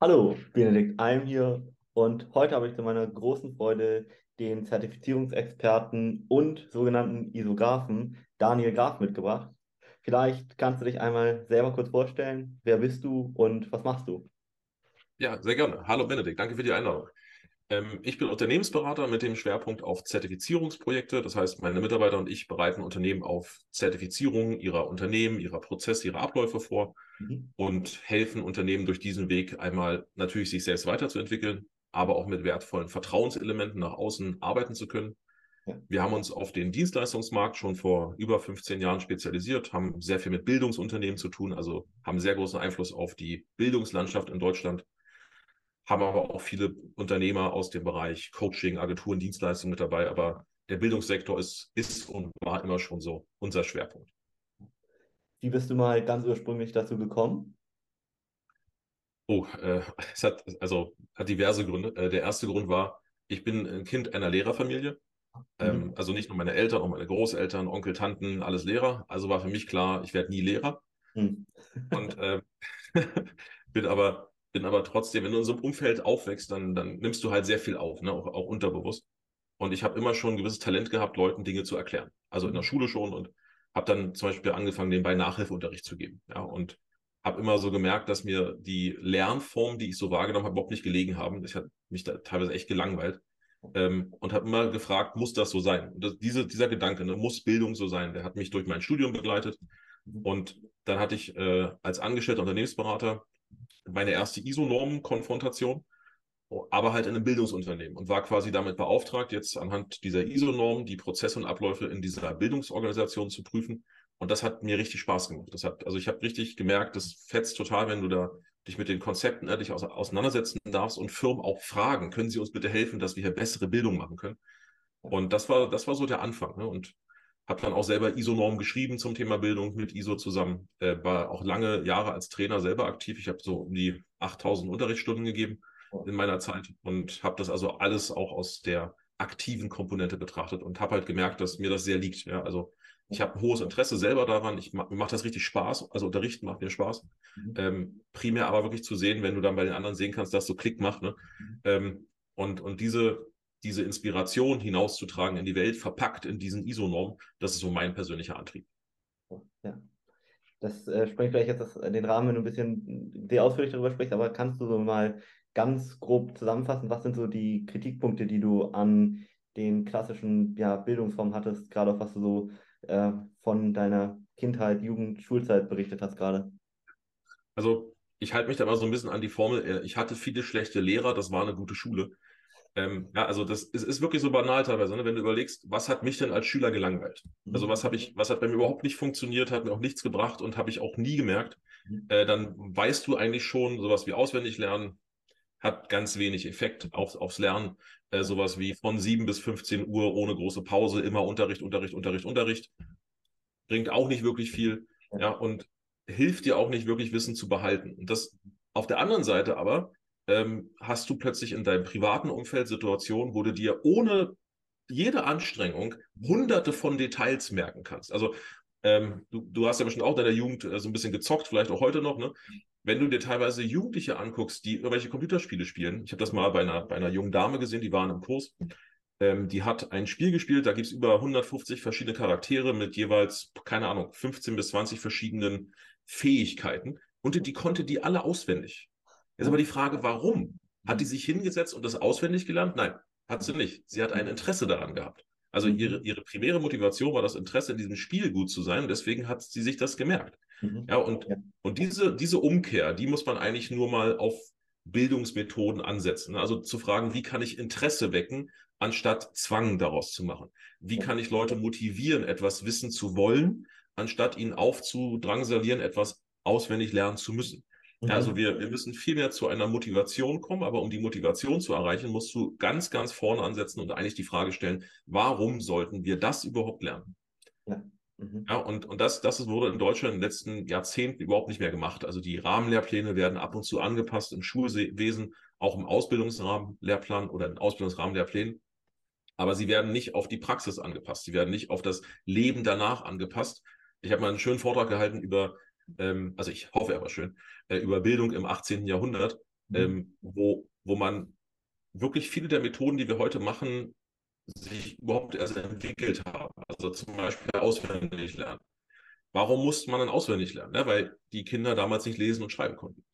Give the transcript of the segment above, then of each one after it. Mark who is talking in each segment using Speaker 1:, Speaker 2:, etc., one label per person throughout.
Speaker 1: Hallo, Benedikt Alm hier und heute habe ich zu meiner großen Freude den Zertifizierungsexperten und sogenannten Isografen Daniel Graf mitgebracht. Vielleicht kannst du dich einmal selber kurz vorstellen. Wer bist du und was machst du?
Speaker 2: Ja, sehr gerne. Hallo Benedikt, danke für die Einladung. Ähm, ich bin Unternehmensberater mit dem Schwerpunkt auf Zertifizierungsprojekte. Das heißt, meine Mitarbeiter und ich bereiten Unternehmen auf Zertifizierungen ihrer Unternehmen, ihrer Prozesse, ihrer Abläufe vor mhm. und helfen Unternehmen durch diesen Weg einmal natürlich sich selbst weiterzuentwickeln, aber auch mit wertvollen Vertrauenselementen nach außen arbeiten zu können. Wir haben uns auf den Dienstleistungsmarkt schon vor über 15 Jahren spezialisiert, haben sehr viel mit Bildungsunternehmen zu tun, also haben sehr großen Einfluss auf die Bildungslandschaft in Deutschland, haben aber auch viele Unternehmer aus dem Bereich Coaching, Agenturen, Dienstleistungen mit dabei, aber der Bildungssektor ist, ist und war immer schon so unser Schwerpunkt.
Speaker 1: Wie bist du mal ganz ursprünglich dazu gekommen?
Speaker 2: Oh, äh, es hat also hat diverse Gründe. Äh, der erste Grund war, ich bin ein Kind einer Lehrerfamilie. Mhm. Ähm, also nicht nur meine Eltern, auch meine Großeltern, Onkel, Tanten, alles Lehrer. Also war für mich klar, ich werde nie Lehrer. Mhm. Und äh, bin aber bin aber trotzdem, wenn du in so einem Umfeld aufwächst, dann, dann nimmst du halt sehr viel auf, ne? auch, auch unterbewusst. Und ich habe immer schon ein gewisses Talent gehabt, Leuten Dinge zu erklären. Also in der mhm. Schule schon und habe dann zum Beispiel angefangen, nebenbei Nachhilfeunterricht zu geben. Ja, und habe immer so gemerkt, dass mir die Lernformen, die ich so wahrgenommen habe, überhaupt nicht gelegen haben. Ich habe mich da teilweise echt gelangweilt ähm, und habe immer gefragt, muss das so sein? Und das, diese, dieser Gedanke, ne, muss Bildung so sein, der hat mich durch mein Studium begleitet. Und dann hatte ich äh, als angestellter Unternehmensberater meine erste ISO-Normen-Konfrontation aber halt in einem Bildungsunternehmen und war quasi damit beauftragt, jetzt anhand dieser ISO-Normen die Prozesse und Abläufe in dieser Bildungsorganisation zu prüfen. Und das hat mir richtig Spaß gemacht. Das hat, also ich habe richtig gemerkt, das fetzt total, wenn du da dich mit den Konzepten ehrlich auseinandersetzen darfst und Firmen auch fragen, können sie uns bitte helfen, dass wir hier bessere Bildung machen können. Und das war, das war so der Anfang. Ne? Und habe dann auch selber ISO-Normen geschrieben zum Thema Bildung mit ISO zusammen. Äh, war auch lange Jahre als Trainer selber aktiv. Ich habe so um die 8000 Unterrichtsstunden gegeben in meiner Zeit und habe das also alles auch aus der aktiven Komponente betrachtet und habe halt gemerkt, dass mir das sehr liegt. Ja, also ich habe ein hohes Interesse selber daran. Ich mir macht das richtig Spaß. Also unterrichten macht mir Spaß. Mhm. Ähm, primär aber wirklich zu sehen, wenn du dann bei den anderen sehen kannst, dass so Klick macht. Ne? Mhm. Ähm, und, und diese, diese Inspiration hinauszutragen in die Welt, verpackt in diesen ISO-Normen, das ist so mein persönlicher Antrieb.
Speaker 1: Ja. Das äh, sprengt vielleicht jetzt das, den Rahmen, wenn du ein bisschen sehr ausführlich darüber sprichst, aber kannst du so mal ganz grob zusammenfassen, was sind so die Kritikpunkte, die du an den klassischen ja, Bildungsformen hattest, gerade auch was du so äh, von deiner Kindheit, Jugend, Schulzeit berichtet hast gerade?
Speaker 2: Also ich halte mich da mal so ein bisschen an die Formel, äh, ich hatte viele schlechte Lehrer, das war eine gute Schule. Ähm, ja, also das ist, ist, wirklich so banal teilweise, ne? wenn du überlegst, was hat mich denn als Schüler gelangweilt? Mhm. Also was habe ich, was hat bei mir überhaupt nicht funktioniert, hat mir auch nichts gebracht und habe ich auch nie gemerkt. Mhm. Äh, dann weißt du eigentlich schon sowas wie auswendig lernen, hat ganz wenig Effekt auf, aufs Lernen. Äh, sowas wie von 7 bis 15 Uhr ohne große Pause, immer Unterricht, Unterricht, Unterricht, Unterricht. Bringt auch nicht wirklich viel. Ja, und hilft dir auch nicht wirklich Wissen zu behalten. Und das auf der anderen Seite aber ähm, hast du plötzlich in deinem privaten Umfeld Situationen, wo du dir ohne jede Anstrengung hunderte von Details merken kannst. Also ähm, du, du, hast ja bestimmt auch in deiner Jugend äh, so ein bisschen gezockt, vielleicht auch heute noch, ne? wenn du dir teilweise Jugendliche anguckst, die irgendwelche Computerspiele spielen, ich habe das mal bei einer, bei einer jungen Dame gesehen, die waren im Kurs, ähm, die hat ein Spiel gespielt, da gibt es über 150 verschiedene Charaktere mit jeweils, keine Ahnung, 15 bis 20 verschiedenen Fähigkeiten und die, die konnte die alle auswendig. Jetzt aber die Frage, warum? Hat die sich hingesetzt und das auswendig gelernt? Nein, hat sie nicht. Sie hat ein Interesse daran gehabt. Also mhm. ihre, ihre primäre Motivation war das Interesse, in diesem Spiel gut zu sein. Und deswegen hat sie sich das gemerkt. Mhm. Ja, und, ja. und diese, diese Umkehr, die muss man eigentlich nur mal auf Bildungsmethoden ansetzen. Also zu fragen, wie kann ich Interesse wecken, anstatt Zwang daraus zu machen? Wie kann ich Leute motivieren, etwas wissen zu wollen, anstatt ihnen aufzudrangsalieren, etwas auswendig lernen zu müssen? Mhm. Also wir, wir müssen viel mehr zu einer Motivation kommen, aber um die Motivation zu erreichen, musst du ganz, ganz vorne ansetzen und eigentlich die Frage stellen, warum sollten wir das überhaupt lernen? Ja. Mhm. Ja, und, und das, das wurde in Deutschland in den letzten Jahrzehnten überhaupt nicht mehr gemacht. Also die Rahmenlehrpläne werden ab und zu angepasst im Schulwesen, auch im Ausbildungsrahmenlehrplan oder in Ausbildungsrahmenlehrplänen. Aber sie werden nicht auf die Praxis angepasst. Sie werden nicht auf das Leben danach angepasst. Ich habe mal einen schönen Vortrag gehalten über ähm, also ich hoffe aber schön, äh, über Bildung im 18. Jahrhundert. mhm. ähm, wo, wo man wirklich viele der Methoden, die wir heute machen, sich überhaupt erst entwickelt haben. Also zum Beispiel auswendig lernen. Warum musste man dann auswendig lernen? Ja, weil die Kinder damals nicht lesen und schreiben konnten.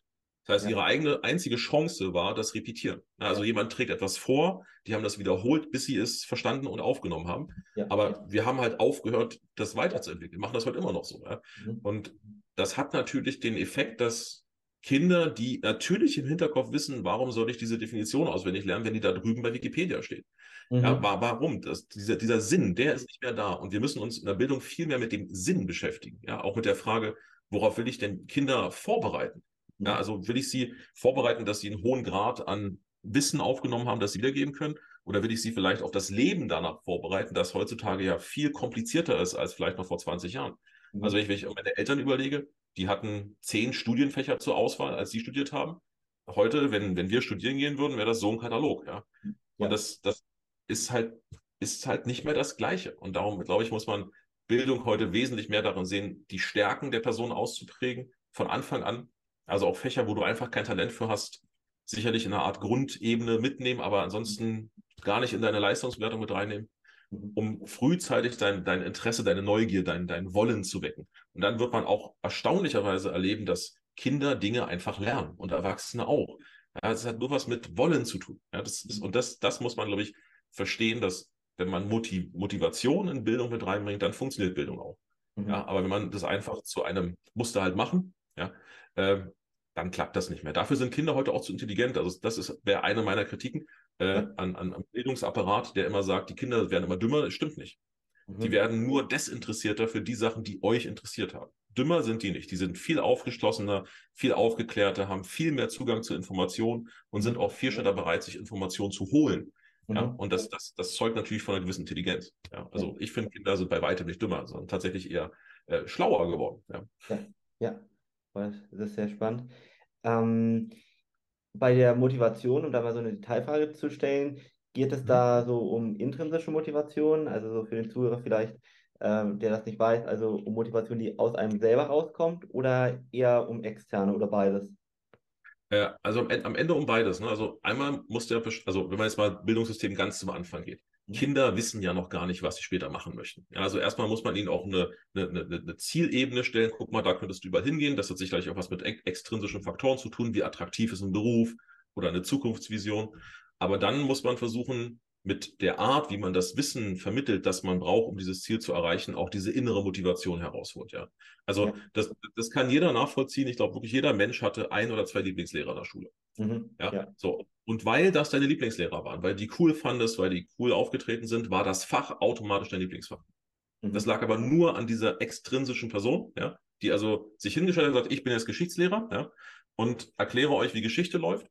Speaker 2: Das heißt, ja. ihre eigene einzige Chance war das Repetieren. Also ja. jemand trägt etwas vor, die haben das wiederholt, bis sie es verstanden und aufgenommen haben. Ja. Aber wir haben halt aufgehört, das weiterzuentwickeln. Wir machen das heute immer noch so. Mhm. Und das hat natürlich den Effekt, dass Kinder, die natürlich im Hinterkopf wissen, warum soll ich diese Definition auswendig lernen, wenn die da drüben bei Wikipedia steht. Mhm. Ja, warum? Das, dieser, dieser Sinn, der ist nicht mehr da. Und wir müssen uns in der Bildung viel mehr mit dem Sinn beschäftigen. Ja, auch mit der Frage, worauf will ich denn Kinder vorbereiten? Ja, mhm. also will ich sie vorbereiten, dass sie einen hohen Grad an Wissen aufgenommen haben, das sie wiedergeben können? Oder will ich sie vielleicht auf das Leben danach vorbereiten, das heutzutage ja viel komplizierter ist als vielleicht noch vor 20 Jahren? Mhm. Also wenn ich, wenn ich meine Eltern überlege, die hatten zehn Studienfächer zur Auswahl, als sie studiert haben. Heute, wenn, wenn wir studieren gehen würden, wäre das so ein Katalog, ja. Und ja. das, das ist halt, ist halt nicht mehr das Gleiche. Und darum, glaube ich, muss man Bildung heute wesentlich mehr darin sehen, die Stärken der Person auszuprägen, von Anfang an. Also auch Fächer, wo du einfach kein Talent für hast, sicherlich in einer Art Grundebene mitnehmen, aber ansonsten gar nicht in deine Leistungsbewertung mit reinnehmen, mhm. um frühzeitig dein, dein Interesse, deine Neugier, dein, dein Wollen zu wecken. Und dann wird man auch erstaunlicherweise erleben, dass Kinder Dinge einfach lernen und Erwachsene auch. Ja, das hat nur was mit Wollen zu tun. Ja, das ist, und das, das muss man, glaube ich, verstehen, dass wenn man Motiv Motivation in Bildung mit reinbringt, dann funktioniert Bildung auch. Mhm. Ja, aber wenn man das einfach zu einem Muster halt machen, ja, äh, dann klappt das nicht mehr. Dafür sind Kinder heute auch zu intelligent. Also das wäre eine meiner Kritiken äh, an, an, am Bildungsapparat, der immer sagt, die Kinder werden immer dümmer. Das stimmt nicht. Mhm. Die werden nur desinteressierter für die Sachen, die euch interessiert haben. Dümmer sind die nicht. Die sind viel aufgeschlossener, viel aufgeklärter, haben viel mehr Zugang zu Informationen und sind auch viel schneller bereit, sich Informationen zu holen. Mhm. Ja, und das, das, das zeugt natürlich von einer gewissen Intelligenz. Ja, also ich finde, Kinder sind bei weitem nicht dümmer, sondern tatsächlich eher äh, schlauer geworden. Ja.
Speaker 1: ja, ja, das ist sehr spannend. Ähm, bei der Motivation, um da mal so eine Detailfrage zu stellen, geht es mhm. da so um intrinsische Motivation, also so für den Zuhörer vielleicht, ähm, der das nicht weiß, also um Motivation, die aus einem selber rauskommt oder eher um externe oder beides?
Speaker 2: Äh, also am, am, Ende um beides. Ne? Also einmal muss der, also wenn man jetzt mal Bildungssystem ganz zum Anfang geht. Mhm. Kinder wissen ja noch gar nicht, was sie später machen möchten. Ja, also erstmal muss man ihnen auch eine, eine, eine, Zielebene stellen. Guck mal, da könntest du überall hingehen. Das hat sicherlich auch was mit extrinsischen Faktoren zu tun, wie attraktiv ist ein Beruf oder eine Zukunftsvision. Aber dann muss man versuchen, mit der Art, wie man das Wissen vermittelt, das man braucht, um dieses Ziel zu erreichen, auch diese innere Motivation herausholt. Ja. Also ja. Das, das kann jeder nachvollziehen. Ich glaube, wirklich jeder Mensch hatte ein oder zwei Lieblingslehrer in der Schule. Mhm. Ja? ja. So. Und weil das deine Lieblingslehrer waren, weil die cool fandest, weil die cool aufgetreten sind, war das Fach automatisch dein Lieblingsfach. Mhm. Das lag aber nur an dieser extrinsischen Person, ja, die also sich hingestellt hat und sagt, ich bin jetzt Geschichtslehrer, ja, und erkläre euch, wie Geschichte läuft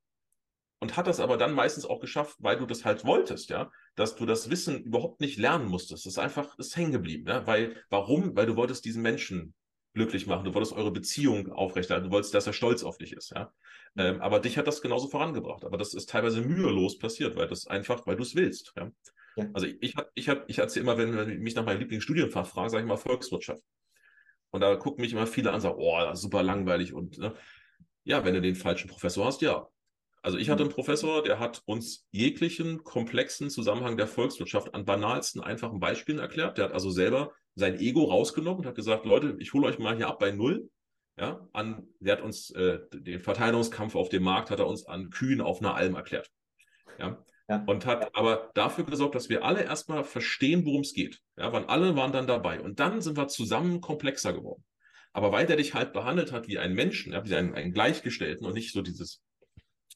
Speaker 2: und hat das aber dann meistens auch geschafft, weil du das halt wolltest, ja, dass du das Wissen überhaupt nicht lernen musstest. Das ist einfach, ist hängen geblieben, ja, weil, warum? Weil du wolltest diesen Menschen glücklich machen, du wolltest eure Beziehung aufrechterhalten, du wolltest, dass er stolz auf dich ist, ja. Ähm, aber dich hat das genauso vorangebracht. Aber das ist teilweise mühelos passiert, weil das einfach, weil du es willst, ja. ja. Also ich, ich, ich, hab, ich erzähle immer, wenn man mich nach meinem Lieblingsstudienfach fragen, sage ich mal Volkswirtschaft. Und da gucken mich immer viele an und sagen, oh, super langweilig und ne? ja, wenn du den falschen Professor hast, ja. Also ich hatte einen Professor, der hat uns jeglichen komplexen Zusammenhang der Volkswirtschaft an banalsten, einfachen Beispielen erklärt. Der hat also selber sein Ego rausgenommen und hat gesagt, Leute, ich hole euch mal hier ab bei Null. Ja, an, der hat uns äh, den Verteilungskampf auf dem Markt, hat er uns an Kühen auf einer Alm erklärt. Ja, ja. Und hat aber dafür gesorgt, dass wir alle erstmal verstehen, worum es geht. Ja, weil alle waren dann dabei. Und dann sind wir zusammen komplexer geworden. Aber weil der dich halt behandelt hat wie einen Menschen, ja, wie einen, einen Gleichgestellten und nicht so dieses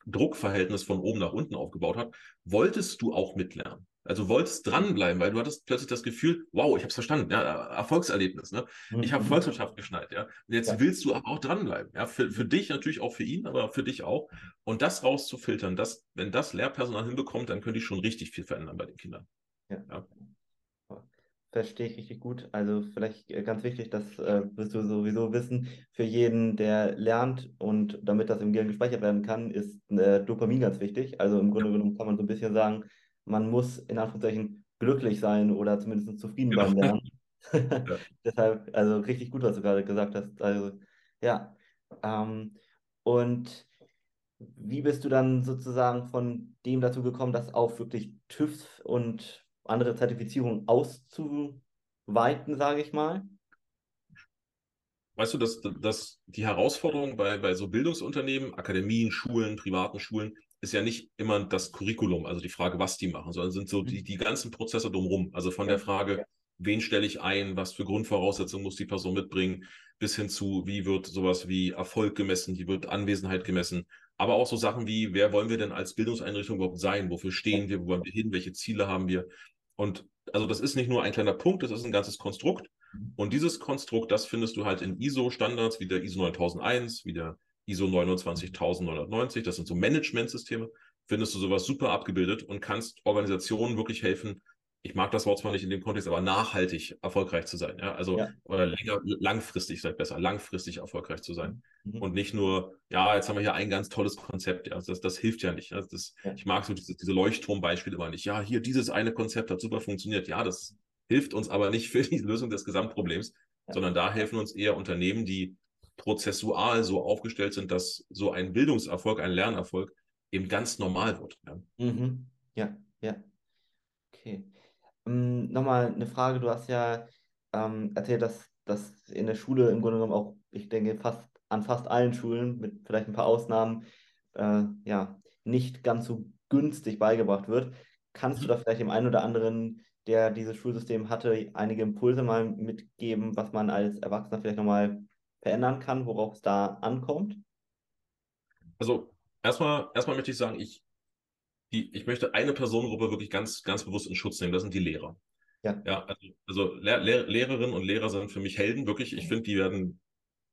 Speaker 2: Druckverhältnis von oben nach unten aufgebaut hat, wolltest du auch mitlernen. Also wolltest dranbleiben, weil du hattest plötzlich das Gefühl, wow, ich habe es verstanden, ja, Erfolgserlebnis, ne? Ich habe mhm. Volkswirtschaft geschnallt, ja. Und jetzt ja. willst du aber auch dranbleiben, ja, für, für dich natürlich auch für ihn, aber für dich auch. Und das rauszufiltern, das, wenn das Lehrpersonal hinbekommt, dann könnte ich schon richtig viel verändern bei den Kindern.
Speaker 1: Ja. ja. Verstehe ich richtig gut. Also vielleicht äh, ganz wichtig, das äh, wirst du sowieso wissen, für jeden, der lernt und damit das im Gehirn gespeichert werden kann, ist äh, Dopamin ganz wichtig. Also im Grunde genommen kann man so ein bisschen sagen, man muss in Anführungszeichen glücklich sein oder zumindest zufrieden genau. beim Lernen. ja. Deshalb, also richtig gut, was du gerade gesagt hast. Also ja. Ähm, und wie bist du dann sozusagen von dem dazu gekommen, das auf wirklich TÜV und andere Zertifizierungen auszuweiten, sage ich mal?
Speaker 2: Weißt du, dass, dass die Herausforderung bei, bei so Bildungsunternehmen, Akademien, Schulen, privaten Schulen, ist ja nicht immer das Curriculum, also die Frage, was die machen, sondern sind so die, die ganzen Prozesse drumherum. Also von der Frage, wen stelle ich ein, was für Grundvoraussetzungen muss die Person mitbringen, bis hin zu, wie wird sowas wie Erfolg gemessen, wie wird Anwesenheit gemessen, aber auch so Sachen wie, wer wollen wir denn als Bildungseinrichtung überhaupt sein, wofür stehen wir, wo wollen wir hin, welche Ziele haben wir. Und also das ist nicht nur ein kleiner Punkt, das ist ein ganzes Konstrukt. Und dieses Konstrukt, das findest du halt in ISO-Standards wie der ISO 9001, wie der ISO 29990, das sind so Management-Systeme, findest du sowas super abgebildet und kannst Organisationen wirklich helfen, ich mag das Wort zwar nicht in dem Kontext, aber nachhaltig erfolgreich zu sein. Ja? Also ja. oder länger, langfristig, seid besser, langfristig erfolgreich zu sein. Mhm. Und nicht nur, ja, jetzt haben wir hier ein ganz tolles Konzept. Ja? Also das, das hilft ja nicht. Also das, ja. Ich mag so diese, diese Leuchtturmbeispiele immer nicht. Ja, hier dieses eine Konzept hat super funktioniert. Ja, das hilft uns aber nicht für die Lösung des Gesamtproblems, sondern da helfen uns eher Unternehmen, die prozessual so aufgestellt sind, dass so ein Bildungserfolg, ein Lernerfolg eben ganz normal wird.
Speaker 1: Mhm. ja. ja. Okay. Ähm, nochmal eine Frage, du hast ja ähm, erzählt, dass das in der Schule im Grunde genommen auch, ich denke, fast an fast allen Schulen, mit vielleicht ein paar Ausnahmen, äh, ja, nicht ganz so günstig beigebracht wird. Kannst du mhm. da vielleicht dem einen oder anderen, der dieses Schulsystem hatte, einige Impulse mal mitgeben, was man als Erwachsener vielleicht nochmal verändern kann, worauf es da ankommt?
Speaker 2: Also erstmal, erstmal möchte ich sagen, ich die, ich möchte eine Personengruppe wirklich ganz, ganz bewusst in Schutz nehmen. Das sind die Lehrer. Ja. Ja, also, also Lehr Lehr Lehrerinnen und Lehrer sind für mich Helden, wirklich. Ich finde, die werden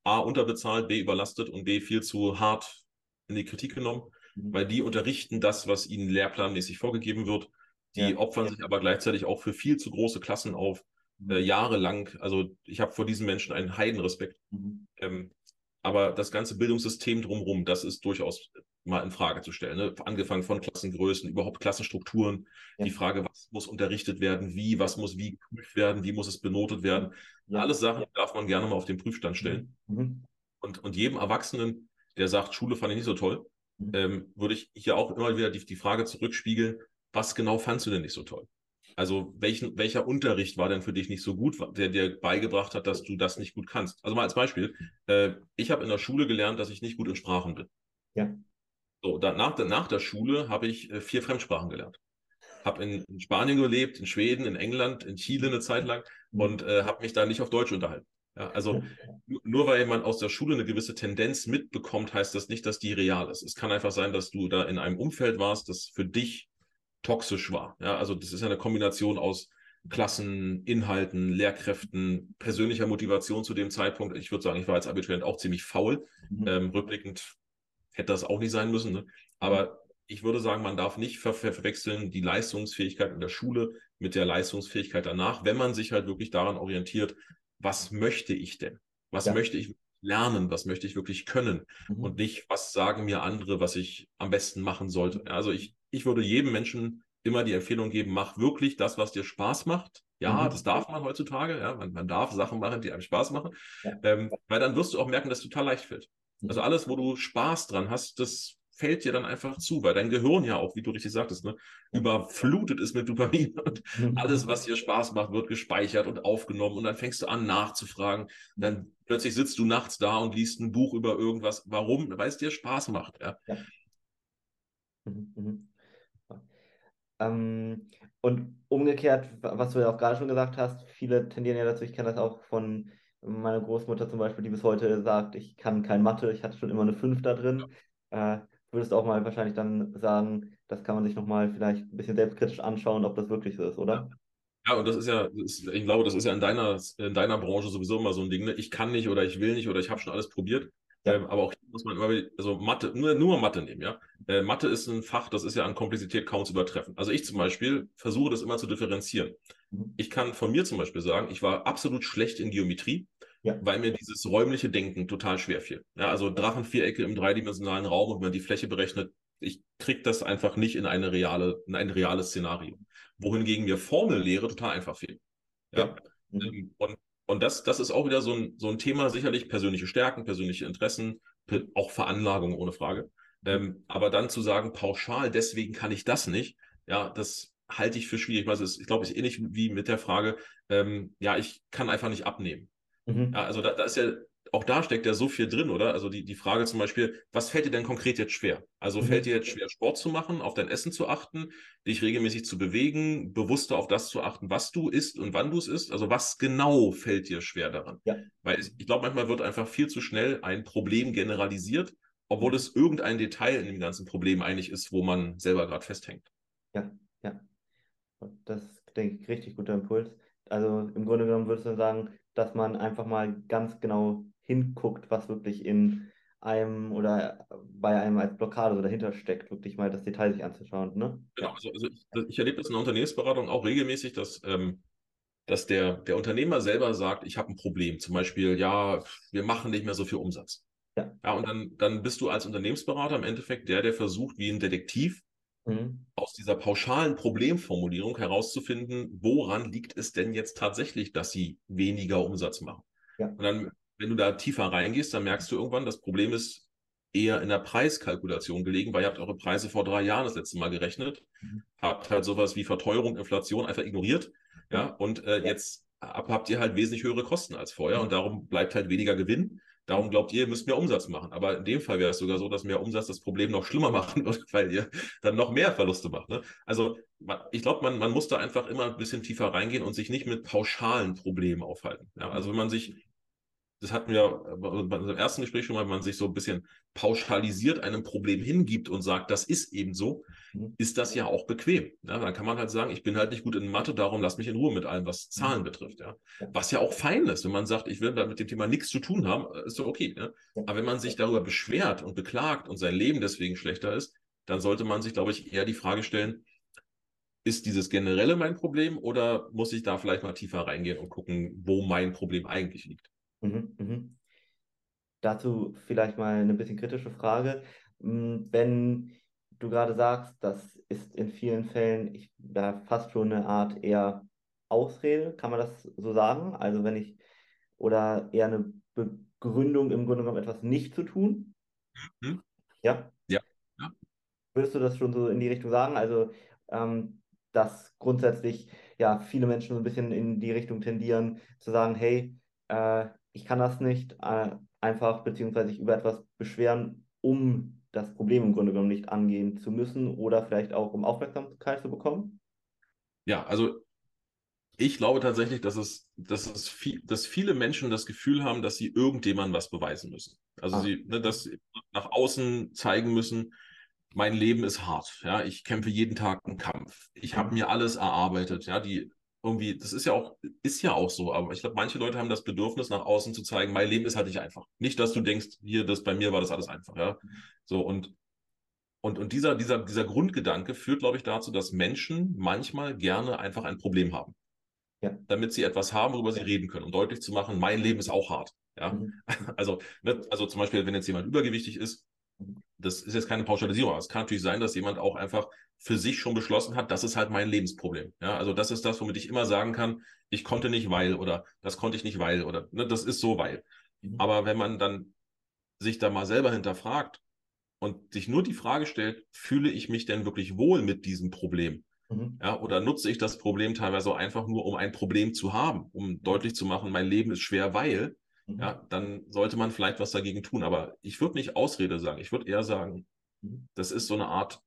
Speaker 2: A, unterbezahlt, B, überlastet und B, viel zu hart in die Kritik genommen, mhm. weil die unterrichten das, was ihnen lehrplanmäßig vorgegeben wird. Die ja. opfern ja. sich aber gleichzeitig auch für viel zu große Klassen auf, mhm. äh, jahrelang. Also ich habe vor diesen Menschen einen Heidenrespekt. Mhm. Ähm, aber das ganze Bildungssystem drumherum, das ist durchaus mal in Frage zu stellen. Ne? Angefangen von Klassengrößen, überhaupt Klassenstrukturen, ja. die Frage, was muss unterrichtet werden, wie, was muss wie geprüft werden, wie muss es benotet werden. Ja. Alles Sachen ja. darf man gerne mal auf den Prüfstand stellen. Mhm. mhm. Und, und jedem Erwachsenen, der sagt, Schule fand ich nicht so toll, mhm. ähm, würde ich hier auch immer wieder die, die Frage zurückspiegeln, was genau fandst du denn nicht so toll? Also welchen, welcher Unterricht war denn für dich nicht so gut, der dir beigebracht hat, dass du das nicht gut kannst? Also mal als Beispiel, äh, ich habe in der Schule gelernt, dass ich nicht gut in Sprachen bin. Ja. So, danach, nach der Schule habe ich äh, vier Fremdsprachen gelernt. Habe in, in, Spanien gelebt, in Schweden, in England, in Chile eine Zeit lang mhm. und äh, habe mich da nicht auf Deutsch unterhalten. Ja, also nur weil man aus der Schule eine gewisse Tendenz mitbekommt, heißt das nicht, dass die real ist. Es kann einfach sein, dass du da in einem Umfeld warst, das für dich toxisch war. Ja, also das ist ja eine Kombination aus Klassen, Inhalten, Lehrkräften, persönlicher Motivation zu dem Zeitpunkt. Ich würde sagen, ich war als Abiturient auch ziemlich faul. Mhm. Ähm, rückblickend hätte das auch nicht sein müssen. Ne? Aber ich würde sagen, man darf nicht ver verwechseln die Leistungsfähigkeit in der Schule mit der Leistungsfähigkeit danach, wenn man sich halt wirklich daran orientiert, was möchte ich denn? Was ja. möchte ich lernen? Was möchte ich wirklich können? Mhm. Und nicht, was sagen mir andere, was ich am besten machen sollte. Also ich, ich würde jedem Menschen immer die Empfehlung geben, mach wirklich das, was dir Spaß macht. Ja, mhm. das darf man heutzutage. Ja, man, man, darf Sachen machen, die einem Spaß machen. Ja. Ähm, weil dann wirst du auch merken, dass es total leicht fällt. Also alles, wo du Spaß dran hast, das fällt dir dann einfach zu, weil dein Gehirn ja auch, wie du richtig sagtest, ne, überflutet ist mit Dopamin und mhm. alles, was dir Spaß macht, wird gespeichert und aufgenommen und dann fängst du an nachzufragen. Dann plötzlich sitzt du nachts da und liest ein Buch über irgendwas. Warum? Weil es dir Spaß macht. Ja. ja.
Speaker 1: Mhm, mhm. Ähm, und umgekehrt, was du ja auch gerade schon gesagt hast, viele tendieren ja dazu, ich kenne das auch von meine Großmutter zum Beispiel, die bis heute sagt, ich kann kein Mathe, ich hatte schon immer eine 5 da drin. Äh, würdest auch mal wahrscheinlich dann sagen, das kann man sich nochmal vielleicht ein bisschen selbstkritisch anschauen, ob das wirklich so ist, oder?
Speaker 2: Ja, und das ist ja, ich glaube, das ist ja in deiner, in deiner Branche sowieso immer so ein Ding, ne? ich kann nicht oder ich will nicht oder ich habe schon alles probiert. Ja. Ähm, aber auch hier muss man immer, also Mathe, nur, nur Mathe nehmen, ja. Äh, Mathe ist ein Fach, das ist ja an Komplexität kaum zu übertreffen. Also ich zum Beispiel versuche das immer zu differenzieren. Mhm. Ich kann von mir zum Beispiel sagen, ich war absolut schlecht in Geometrie ja. weil mir dieses räumliche Denken total schwer fiel. Ja, also Drachenvierecke im dreidimensionalen Raum und wenn man die Fläche berechnet, ich kriege das einfach nicht in eine reale, in ein reales Szenario. Wohingegen mir Formellehre total einfach fiel. Ja. ja. Mhm. Ähm, und, und das, das ist auch wieder so ein, so ein Thema, sicherlich persönliche Stärken, persönliche Interessen, auch Veranlagung ohne Frage. Ähm, aber dann zu sagen, pauschal, deswegen kann ich das nicht, ja, das halte ich für schwierig. Also ich glaube, es ist ähnlich wie mit der Frage, ähm, ja, ich kann einfach nicht abnehmen. Mhm. Ja, also da, da ist ja auch da steckt ja so viel drin, oder? Also die, die Frage zum Beispiel, was fällt dir denn konkret jetzt schwer? Also mhm. fällt dir jetzt schwer, Sport zu machen, auf dein Essen zu achten, dich regelmäßig zu bewegen, bewusster auf das zu achten, was du isst und wann du es isst? Also was genau fällt dir schwer daran? Ja. Weil ich glaube, manchmal wird einfach viel zu schnell ein Problem generalisiert, obwohl es irgendein Detail in dem ganzen Problem eigentlich ist, wo man selber gerade festhängt.
Speaker 1: Ja, ja. Das ist, denke ich, richtig guter Impuls. Also im Grunde genommen würdest du sagen, dass man einfach mal ganz genau hinguckt, was wirklich in einem oder bei einem als Blockade so dahinter steckt, wirklich mal das Detail sich anzuschauen. Ne?
Speaker 2: Genau, also, also ich, ich, erlebe das in der Unternehmensberatung auch regelmäßig, dass, ähm, dass der, der Unternehmer selber sagt, ich habe ein Problem. Zum Beispiel, ja, wir machen nicht mehr so viel Umsatz. Ja. ja, und dann, dann bist du als Unternehmensberater im Endeffekt der, der versucht, wie ein Detektiv, mhm. aus dieser pauschalen Problemformulierung herauszufinden, woran liegt es denn jetzt tatsächlich, dass sie weniger Umsatz machen. Ja. Und dann wenn du da tiefer reingehst, dann merkst du irgendwann, das Problem ist eher in der Preiskalkulation gelegen, weil ihr habt eure Preise vor drei Jahren das letzte Mal gerechnet, mhm. habt halt sowas wie Verteuerung, Inflation einfach ignoriert, ja, und äh, jetzt habt ihr halt wesentlich höhere Kosten als vorher und darum bleibt halt weniger Gewinn. Darum glaubt ihr, ihr müsst mehr Umsatz machen. Aber in dem Fall wäre es sogar so, dass mehr Umsatz das Problem noch schlimmer machen wird, weil ihr dann noch mehr Verluste macht. Ne? Also ich glaube, man, man muss da einfach immer ein bisschen tiefer reingehen und sich nicht mit pauschalen Problemen aufhalten. Ja? Also wenn man sich das hatten wir bei unserem ersten Gespräch schon mal, wenn man sich so ein bisschen pauschalisiert einem Problem hingibt und sagt, das ist eben so, mhm. ist das ja auch bequem. Ja, dann kann man halt sagen, ich bin halt nicht gut in Mathe, darum lass mich in Ruhe mit allem, was Zahlen mhm. betrifft. Ja. Was ja auch fein ist, wenn man sagt, ich will da mit dem Thema nichts zu tun haben, ist doch okay. Ja. Aber wenn man sich darüber beschwert und beklagt und sein Leben deswegen schlechter ist, dann sollte man sich, glaube ich, eher die Frage stellen, ist dieses generelle mein Problem oder muss ich da vielleicht mal tiefer reingehen und gucken, wo mein Problem eigentlich liegt?
Speaker 1: Mhm, mhm. Dazu vielleicht mal eine bisschen kritische Frage. Hm, wenn du gerade sagst, das ist in vielen Fällen ich, ja, fast schon eine Art eher Ausrede, kann man das so sagen? Also wenn ich, oder eher eine Begründung im Grunde genommen etwas nicht zu tun?
Speaker 2: Mhm. Ja? Ja. ja.
Speaker 1: Würdest du das schon so in die Richtung sagen? Also, ähm, dass grundsätzlich ja viele Menschen so ein bisschen in die Richtung tendieren, zu sagen, hey, äh, ich kann das nicht äh, einfach beziehungsweise sich über etwas beschweren, um das Problem im Grunde genommen nicht angehen zu müssen oder vielleicht auch um Aufmerksamkeit zu bekommen?
Speaker 2: Ja, also ich glaube tatsächlich, dass es, dass es viel, dass viele Menschen das Gefühl haben, dass sie irgendjemandem was beweisen müssen. Also ah. sie, ne, dass sie nach außen zeigen müssen, mein Leben ist hart, ja, ich kämpfe jeden Tag einen Kampf. Ich habe mhm. mir alles erarbeitet, ja, die irgendwie, das ist ja auch, ist ja auch so, aber ich glaube, manche Leute haben das Bedürfnis, nach außen zu zeigen, mein Leben ist halt nicht einfach. Nicht, dass du denkst, hier, das bei mir war das alles einfach, ja. So, und, und, und dieser, dieser, dieser Grundgedanke führt, glaube ich, dazu, dass Menschen manchmal gerne einfach ein Problem haben. Ja. Damit sie etwas haben, worüber sie reden können, um deutlich zu machen, mein Leben ist auch hart. Ja. Mhm. Also, ne, also zum Beispiel, wenn jetzt jemand übergewichtig ist, das ist jetzt keine Pauschalisierung, aber es kann natürlich sein, dass jemand auch einfach für sich schon beschlossen hat, das ist halt mein Lebensproblem. Ja, also das ist das, womit ich immer sagen kann, ich konnte nicht, weil oder das konnte ich nicht, weil oder ne, das ist so, weil. Mhm. Aber wenn man dann sich da mal selber hinterfragt und sich nur die Frage stellt, fühle ich mich denn wirklich wohl mit diesem Problem? Mhm. Ja, oder nutze ich das Problem teilweise einfach nur, um ein Problem zu haben, um deutlich zu machen, mein Leben ist schwer, weil, mhm. ja, dann sollte man vielleicht was dagegen tun. Aber ich würde nicht Ausrede sagen. Ich würde eher sagen, mhm. das ist so eine Art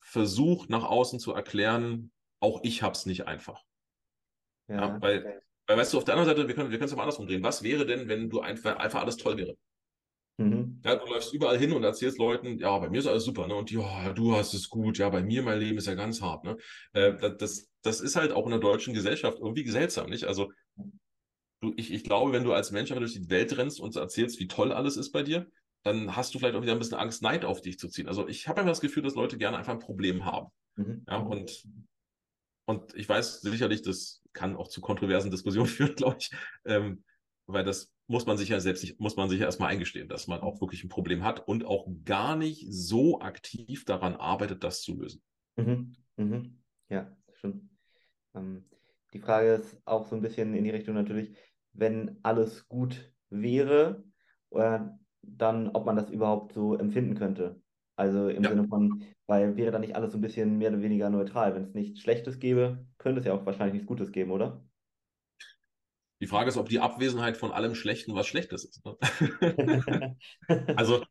Speaker 2: Versuch, nach außen zu erklären, auch ich habe es nicht einfach. Ja, ja weil, okay. weil, weißt du, auf der anderen Seite, wir können wir es aber andersrum drehen. Was wäre denn, wenn du einfach, einfach alles toll wäre? Mhm. Ja, du läufst überall hin und erzählst Leuten, ja, bei mir ist alles super, ne? Und ja, du hast es gut, ja, bei mir, mein Leben ist ja ganz hart, ne? Äh, das, das ist halt auch in der deutschen Gesellschaft irgendwie seltsam, nicht? Also du, ich, ich glaube, wenn du als Mensch einfach durch die Welt rennst und erzählst, wie toll alles ist bei dir, dann hast du vielleicht auch wieder ein bisschen Angst, Neid auf dich zu ziehen. Also ich habe einfach das Gefühl, dass Leute gerne einfach ein Problem haben. Mhm. Ja, und, und ich weiß sicherlich, das kann auch zu kontroversen Diskussionen führen, glaube ich. Ähm, weil das muss man sich ja selbst nicht, muss man sich ja erstmal eingestehen, dass man auch wirklich ein Problem hat und auch gar nicht so aktiv daran arbeitet, das zu lösen.
Speaker 1: Mhm. Mhm. Ja, stimmt. Ähm, die Frage ist auch so ein bisschen in die Richtung natürlich, wenn alles gut wäre, oder dann, ob man das überhaupt so empfinden könnte. Also im
Speaker 2: Ja.
Speaker 1: Sinne von, weil wäre dann nicht alles so ein bisschen mehr oder weniger neutral. Wenn es nichts Schlechtes gäbe, könnte es ja auch wahrscheinlich nichts Gutes geben, oder?
Speaker 2: Die Frage ist, ob die Abwesenheit von allem Schlechten was Schlechtes ist. Ne? Also,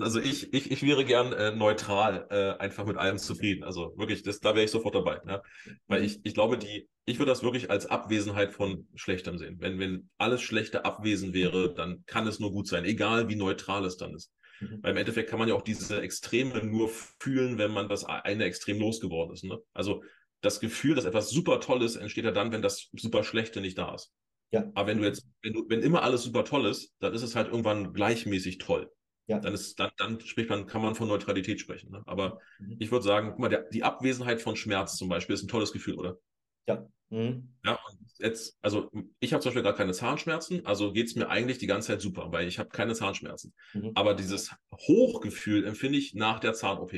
Speaker 2: also ich, ich, ich wäre gern äh, neutral, äh, einfach mit allem zufrieden. Also wirklich, das, da wäre ich sofort dabei. Ja? Weil ich, ich glaube, die, ich würde das wirklich als Abwesenheit von Schlechtem sehen. Wenn, wenn alles Schlechte abwesend wäre, dann kann es nur gut sein, egal wie neutral es dann ist.
Speaker 1: Mhm.
Speaker 2: Weil im Endeffekt kann man ja auch diese Extreme nur fühlen, wenn man das eine Extrem losgeworden ist. Ne? Also das Gefühl, dass etwas super toll ist, entsteht ja dann, wenn das super Schlechte nicht da ist.
Speaker 1: Ja.
Speaker 2: Aber wenn du jetzt, wenn du, wenn immer alles super toll ist, dann ist es halt irgendwann gleichmäßig toll.
Speaker 1: Ja.
Speaker 2: Dann ist, dann, dann spricht man, kann man von Neutralität sprechen. Ne? Aber
Speaker 1: Mhm.
Speaker 2: ich würde sagen, guck mal, der, die Abwesenheit von Schmerz zum Beispiel ist ein tolles Gefühl, oder?
Speaker 1: Ja. Mhm.
Speaker 2: Ja, und jetzt, also ich habe zum Beispiel gar keine Zahnschmerzen, also geht es mir eigentlich die ganze Zeit super, weil ich habe keine Zahnschmerzen.
Speaker 1: Mhm.
Speaker 2: Aber dieses Hochgefühl empfinde ich nach der Zahn-OP.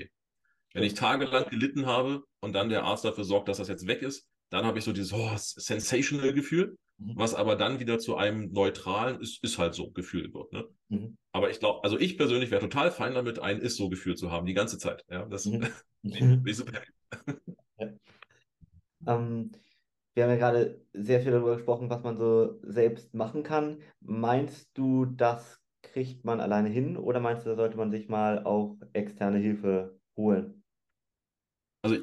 Speaker 2: Wenn ich tagelang gelitten habe und dann der Arzt dafür sorgt, dass das jetzt weg ist, dann habe ich so dieses oh, sensational Gefühl,
Speaker 1: Mhm.
Speaker 2: was aber dann wieder zu einem neutralen, ist, ist halt so Gefühl wird. Ne?
Speaker 1: Mhm.
Speaker 2: Aber ich glaube, also ich persönlich wäre total fein damit, ein ist so Gefühl zu haben, die ganze Zeit. Ja, das
Speaker 1: Mhm.
Speaker 2: bin ich super happy.
Speaker 1: Ähm, wir haben ja gerade sehr viel darüber gesprochen, was man so selbst machen kann. Meinst du, das kriegt man alleine hin oder meinst du, da sollte man sich mal auch externe Hilfe holen?
Speaker 2: Also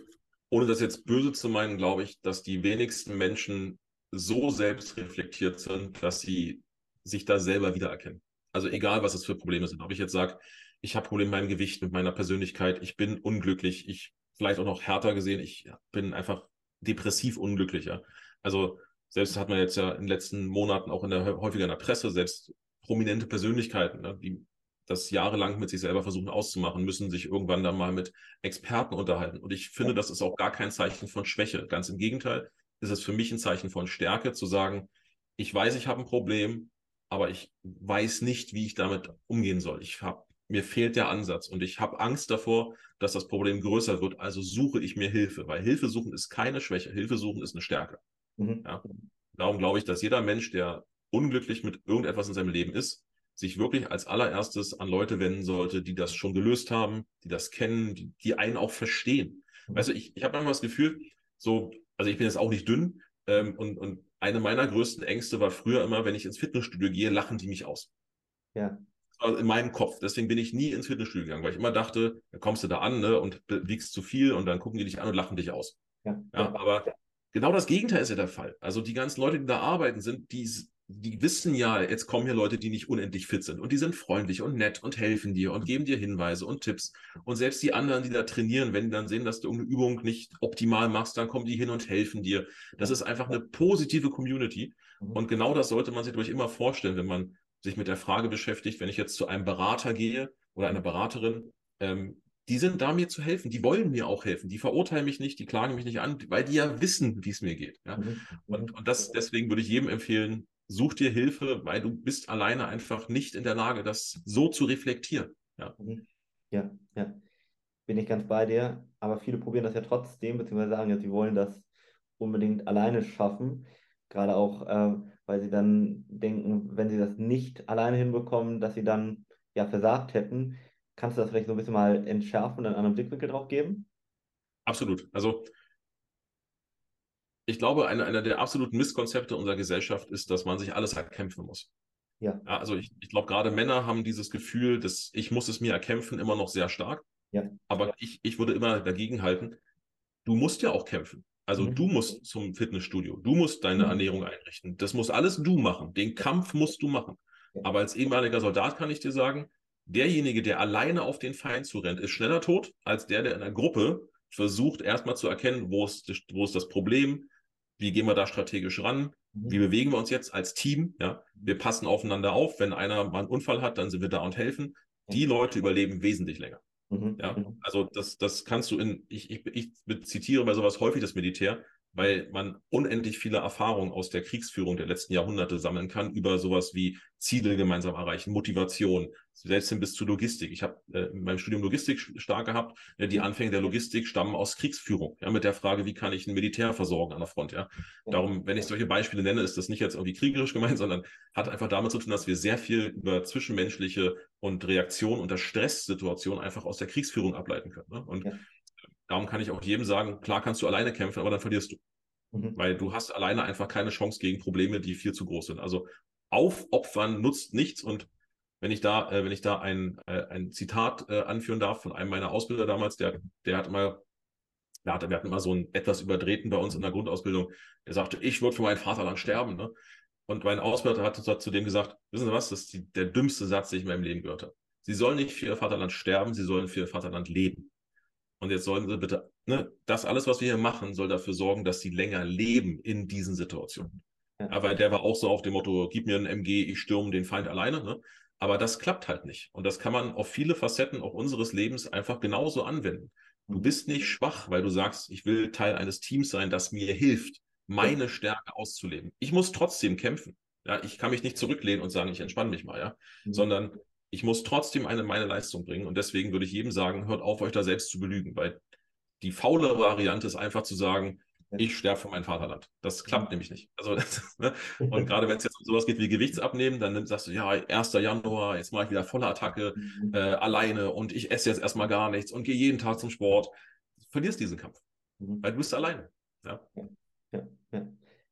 Speaker 2: ohne das jetzt böse zu meinen, glaube ich, dass die wenigsten Menschen so selbstreflektiert sind, dass sie sich da selber wiedererkennen. Also egal, was es für Probleme sind. Ob ich jetzt sage, ich habe Probleme mit meinem Gewicht, mit meiner Persönlichkeit, ich bin unglücklich, ich vielleicht auch noch härter gesehen, ich bin einfach depressiv unglücklicher. Also selbst hat man jetzt ja in den letzten Monaten auch in der häufiger in der Presse selbst prominente Persönlichkeiten, ne, die das jahrelang mit sich selber versuchen auszumachen, müssen sich irgendwann dann mal mit Experten unterhalten. Und ich finde, das ist auch gar kein Zeichen von Schwäche. Ganz im Gegenteil, ist es für mich ein Zeichen von Stärke, zu sagen, ich weiß, ich habe ein Problem, aber ich weiß nicht, wie ich damit umgehen soll. Ich habe mir fehlt der Ansatz und ich habe Angst davor, dass das Problem größer wird. Also suche ich mir Hilfe, weil Hilfe suchen ist keine Schwäche. Hilfe suchen ist eine Stärke.
Speaker 1: Mhm.
Speaker 2: Ja. Darum glaube ich, dass jeder Mensch, der unglücklich mit irgendetwas in seinem Leben ist, sich wirklich als allererstes an Leute wenden sollte, die das schon gelöst haben, die das kennen, die, die einen auch verstehen.
Speaker 1: Mhm.
Speaker 2: Weißt du, ich, ich habe manchmal das Gefühl, so, also ich bin jetzt auch nicht dünn ähm, und, und eine meiner größten Ängste war früher immer, wenn ich ins Fitnessstudio gehe, lachen die mich aus.
Speaker 1: Ja.
Speaker 2: Also in meinem Kopf. Deswegen bin ich nie ins Fitnessstudio gegangen, weil ich immer dachte, da kommst du da an ne, und wiegst zu viel und dann gucken die dich an und lachen dich aus.
Speaker 1: Ja.
Speaker 2: Ja, aber genau das Gegenteil ist ja der Fall. Also die ganzen Leute, die da arbeiten, sind, die, die wissen ja, jetzt kommen hier Leute, die nicht unendlich fit sind und die sind freundlich und nett und helfen dir und geben dir Hinweise und Tipps. Und selbst die anderen, die da trainieren, wenn die dann sehen, dass du irgendeine Übung nicht optimal machst, dann kommen die hin und helfen dir. Das ist einfach eine positive Community.
Speaker 1: Mhm.
Speaker 2: Und genau das sollte man sich durch immer vorstellen, wenn man sich mit der Frage beschäftigt, wenn ich jetzt zu einem Berater gehe oder einer Beraterin, ähm, die sind da, mir zu helfen. Die wollen mir auch helfen. Die verurteilen mich nicht, die klagen mich nicht an, weil die ja wissen, wie es mir geht. Ja?
Speaker 1: Mhm.
Speaker 2: Und, und das, deswegen würde ich jedem empfehlen, such dir Hilfe, weil du bist alleine einfach nicht in der Lage, das so zu reflektieren. Ja,
Speaker 1: Mhm. ja, ja. Bin ich ganz bei dir. Aber viele probieren das ja trotzdem, beziehungsweise sagen ja, sie wollen das unbedingt alleine schaffen. Gerade auch, äh, weil sie dann denken, wenn sie das nicht alleine hinbekommen, dass sie dann ja versagt hätten. Kannst du das vielleicht so ein bisschen mal entschärfen und einen anderen Blickwinkel drauf geben?
Speaker 2: absolut. Also ich glaube, einer eine der absoluten Misskonzepte unserer Gesellschaft ist, dass man sich alles erkämpfen muss.
Speaker 1: Ja.
Speaker 2: Ja, also ich, ich glaube, gerade Männer haben dieses Gefühl, dass ich muss es mir erkämpfen, immer noch sehr stark.
Speaker 1: Ja.
Speaker 2: Aber ich, ich würde immer dagegen halten, du musst ja auch kämpfen. Also
Speaker 1: Mhm.
Speaker 2: du musst zum Fitnessstudio, du musst deine
Speaker 1: Mhm.
Speaker 2: Ernährung einrichten. Das muss alles du machen. Den Kampf musst du machen.
Speaker 1: Ja.
Speaker 2: Aber als ehemaliger Soldat kann ich dir sagen, derjenige, der alleine auf den Feind zurennt, ist schneller tot, als der, der in einer Gruppe versucht, erstmal zu erkennen, wo ist, wo ist das Problem, wie gehen wir da strategisch ran,
Speaker 1: Mhm.
Speaker 2: wie bewegen wir uns jetzt als Team? Ja, wir passen aufeinander auf. Wenn einer mal einen Unfall hat, dann sind wir da und helfen. Die Leute überleben wesentlich länger.
Speaker 1: Mhm.
Speaker 2: Ja,
Speaker 1: Mhm.
Speaker 2: also das, das kannst du in, ich, ich, ich zitiere bei sowas häufig das Militär. Weil man unendlich viele Erfahrungen aus der Kriegsführung der letzten Jahrhunderte sammeln kann über sowas wie Ziele gemeinsam erreichen, Motivation, selbst hin bis zu Logistik. Ich habe äh, in meinem Studium Logistik stark gehabt. Ja, die Anfänge der Logistik stammen aus Kriegsführung, ja, mit der Frage, wie kann ich ein Militär versorgen an der Front. Ja. Darum, wenn ich solche Beispiele nenne, ist das nicht jetzt irgendwie kriegerisch gemeint, sondern hat einfach damit zu tun, dass wir sehr viel über zwischenmenschliche und Reaktion unter Stresssituationen einfach aus der Kriegsführung ableiten können. Ne? Und ja. Darum kann ich auch jedem sagen, klar kannst du alleine kämpfen, aber dann verlierst du. Mhm. Weil du hast alleine einfach keine Chance gegen Probleme, die viel zu groß sind. Also aufopfern nutzt nichts und wenn ich da, äh, wenn ich da ein, äh, ein Zitat äh, anführen darf von einem meiner Ausbilder damals, der, der hat mal, der hatte, wir hatten mal so einen etwas überdrehten bei uns in der Grundausbildung, der sagte, ich würde für mein Vaterland sterben. Ne? Und mein Ausbilder hat, hat zu dem gesagt, wissen Sie was, das ist die, der dümmste Satz, den ich in meinem Leben gehört habe. Sie sollen nicht für ihr Vaterland sterben, sie sollen für ihr Vaterland leben. Und jetzt sollen sie bitte, ne, das alles, was wir hier machen, soll dafür sorgen, dass sie länger leben in diesen Situationen. Ja. Aber der war auch so auf dem Motto, gib mir ein MG, ich stürme den Feind alleine. Ne? Aber das klappt halt nicht. Und das kann man auf viele Facetten auch unseres Lebens einfach genauso anwenden. Du mhm. bist nicht schwach, weil du sagst, ich will Teil eines Teams sein, das mir hilft, meine Stärke auszuleben. Ich muss trotzdem kämpfen. Ja, ich kann mich nicht zurücklehnen und sagen, ich entspanne mich mal, ja, mhm. sondern ich muss trotzdem eine meine Leistung bringen. Und deswegen würde ich jedem sagen, hört auf, euch da selbst zu belügen, weil die faule Variante ist einfach zu sagen, ich sterbe für mein Vaterland. Das klappt nämlich nicht. Also, ne? Und gerade wenn es jetzt um sowas geht wie Gewichtsabnehmen, dann sagst du, ja, 1. Januar, jetzt mache ich wieder volle Attacke mhm. äh, alleine und ich esse jetzt erstmal gar nichts und gehe jeden Tag zum Sport. Du verlierst diesen Kampf, mhm. weil du bist alleine. Ja.
Speaker 1: Ja, ja.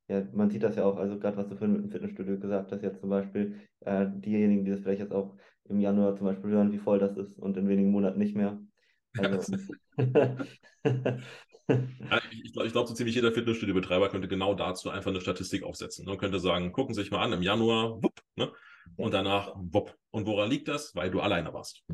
Speaker 1: Ja, man sieht das ja auch, also gerade was du vorhin mit dem Fitnessstudio gesagt hast, jetzt zum Beispiel, äh, diejenigen, die das vielleicht jetzt auch im Januar zum Beispiel hören, wie voll das ist und in wenigen Monaten nicht mehr. Also,
Speaker 2: ich glaube, glaub, so ziemlich jeder Fitnessstudio-Betreiber könnte genau dazu einfach eine Statistik aufsetzen und könnte sagen, gucken Sie sich mal an, im Januar, wupp, ne? und danach, wupp. Und woran liegt das? Weil du alleine warst.